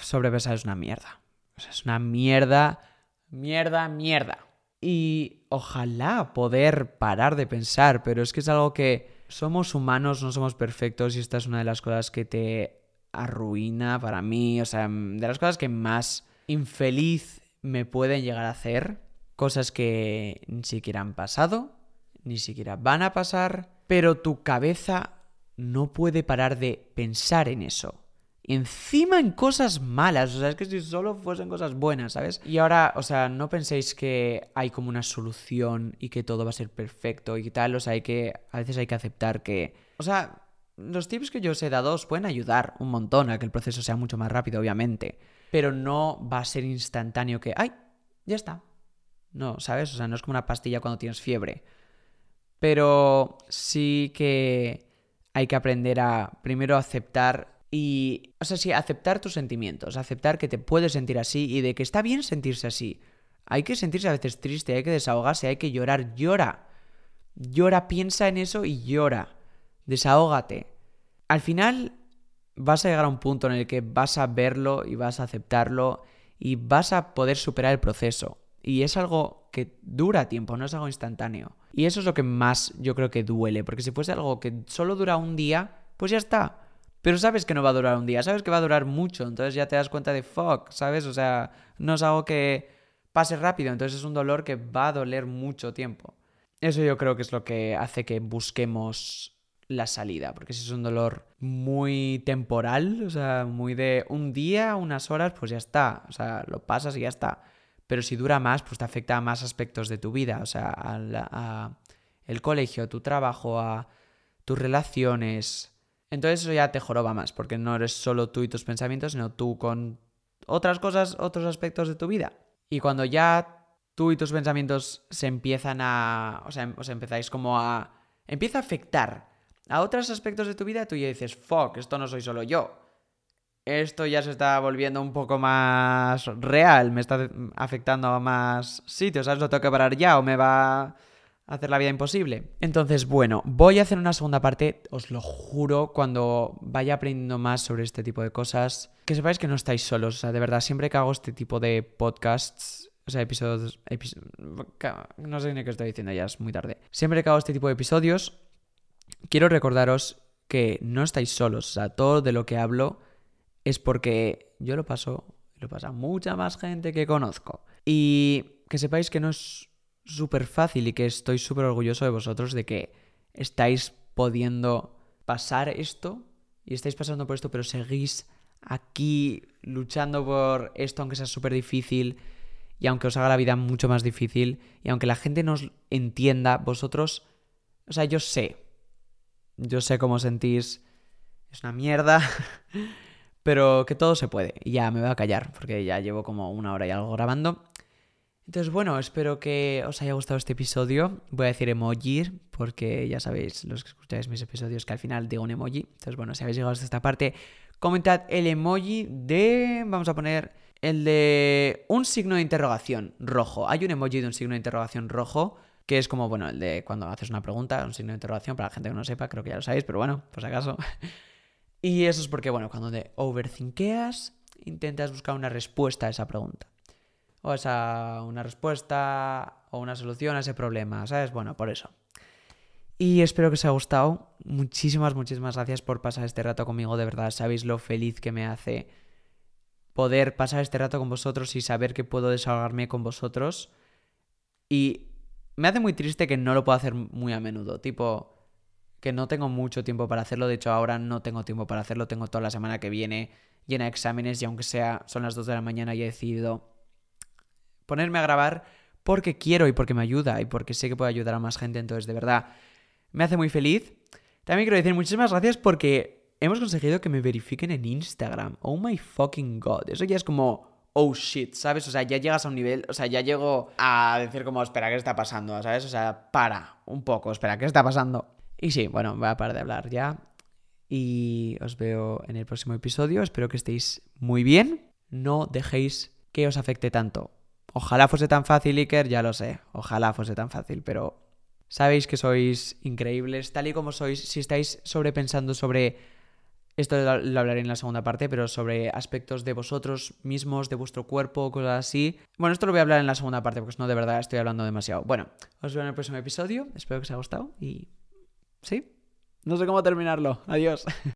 sobrepesar es una mierda. O sea, es una mierda, mierda, mierda. Y ojalá poder parar de pensar, pero es que es algo que somos humanos, no somos perfectos y esta es una de las cosas que te arruina para mí, o sea, de las cosas que más infeliz me pueden llegar a hacer, cosas que ni siquiera han pasado, ni siquiera van a pasar, pero tu cabeza no puede parar de pensar en eso encima en cosas malas. O sea, es que si solo fuesen cosas buenas, ¿sabes? Y ahora, o sea, no penséis que hay como una solución y que todo va a ser perfecto y tal. O sea, hay que. A veces hay que aceptar que. O sea, los tips que yo os he dado os pueden ayudar un montón a que el proceso sea mucho más rápido, obviamente. Pero no va a ser instantáneo que. ¡Ay! Ya está. No, ¿sabes? O sea, no es como una pastilla cuando tienes fiebre. Pero sí que hay que aprender a primero aceptar y, o sea, sí, aceptar tus sentimientos, aceptar que te puedes sentir así y de que está bien sentirse así. Hay que sentirse a veces triste, hay que desahogarse, hay que llorar, llora. Llora, piensa en eso y llora. Desahógate. Al final vas a llegar a un punto en el que vas a verlo y vas a aceptarlo y vas a poder superar el proceso. Y es algo que dura tiempo, no es algo instantáneo. Y eso es lo que más yo creo que duele, porque si fuese algo que solo dura un día, pues ya está. Pero sabes que no va a durar un día, sabes que va a durar mucho, entonces ya te das cuenta de fuck, ¿sabes? O sea, no es algo que pase rápido, entonces es un dolor que va a doler mucho tiempo. Eso yo creo que es lo que hace que busquemos la salida, porque si es un dolor muy temporal, o sea, muy de un día, unas horas, pues ya está, o sea, lo pasas y ya está. Pero si dura más, pues te afecta a más aspectos de tu vida, o sea, a, el colegio, a tu trabajo, a tus relaciones, entonces eso ya te joroba más, porque no eres solo tú y tus pensamientos, sino tú con otras cosas, otros aspectos de tu vida. Y cuando ya tú y tus pensamientos se empiezan a... o sea, os empezáis como a... empieza a afectar a otros aspectos de tu vida, tú ya dices, fuck, esto no soy solo yo. Esto ya se está volviendo un poco más real, me está afectando a más sitios, ¿sabes? Lo tengo que parar ya o me va hacer la vida imposible. Entonces, bueno, voy a hacer una segunda parte, os lo juro, cuando vaya aprendiendo más sobre este tipo de cosas. Que sepáis que no estáis solos, o sea, de verdad, siempre que hago este tipo de podcasts, o sea, episodios... no sé ni qué estoy diciendo, ya es muy tarde. Siempre que hago este tipo de episodios, quiero recordaros que no estáis solos, o sea, todo de lo que hablo es porque yo lo paso, lo pasa mucha más gente que conozco. Y que sepáis que no es súper fácil y que estoy súper orgulloso de vosotros de que estáis pudiendo pasar esto y estáis pasando por esto, pero seguís aquí luchando por esto, aunque sea súper difícil y aunque os haga la vida mucho más difícil y aunque la gente no os entienda, vosotros, o sea, yo sé, yo sé cómo sentís, es una mierda, pero que todo se puede. Y ya me voy a callar porque ya llevo como una hora y algo grabando. Entonces, bueno, espero que os haya gustado este episodio. Voy a decir emoji, porque ya sabéis, los que escucháis mis episodios, que al final digo un emoji. Entonces, bueno, si habéis llegado hasta esta parte, comentad el emoji de. Vamos a poner el de un signo de interrogación rojo. Hay un emoji de un signo de interrogación rojo, que es como, bueno, el de cuando haces una pregunta, un signo de interrogación, para la gente que no sepa, creo que ya lo sabéis, pero bueno, por si acaso. y eso es porque, bueno, cuando te overthinkeas, intentas buscar una respuesta a esa pregunta o esa una respuesta o una solución a ese problema, ¿sabes? Bueno, por eso. Y espero que os haya gustado. Muchísimas, muchísimas gracias por pasar este rato conmigo. De verdad, sabéis lo feliz que me hace poder pasar este rato con vosotros y saber que puedo desahogarme con vosotros. Y me hace muy triste que no lo puedo hacer muy a menudo. Tipo, que no tengo mucho tiempo para hacerlo. De hecho, ahora no tengo tiempo para hacerlo. Tengo toda la semana que viene llena de exámenes y aunque sea son las 2 de la mañana y he decidido ponerme a grabar porque quiero y porque me ayuda y porque sé que puedo ayudar a más gente. Entonces, de verdad, me hace muy feliz. También quiero decir muchísimas gracias porque hemos conseguido que me verifiquen en Instagram. Oh my fucking god. Eso ya es como, oh shit, ¿sabes? O sea, ya llegas a un nivel, o sea, ya llego a decir como, espera, ¿qué está pasando? ¿Sabes? O sea, para un poco, espera, ¿qué está pasando? Y sí, bueno, voy a parar de hablar ya. Y os veo en el próximo episodio. Espero que estéis muy bien. No dejéis que os afecte tanto Ojalá fuese tan fácil, Iker, ya lo sé. Ojalá fuese tan fácil, pero sabéis que sois increíbles, tal y como sois. Si estáis sobrepensando sobre Esto lo hablaré en la segunda parte, pero sobre aspectos de vosotros mismos, de vuestro cuerpo, cosas así. Bueno, esto lo voy a hablar en la segunda parte, porque no, de verdad estoy hablando demasiado. Bueno, os veo en el próximo episodio. Espero que os haya gustado y... ¿Sí? No sé cómo terminarlo. Adiós.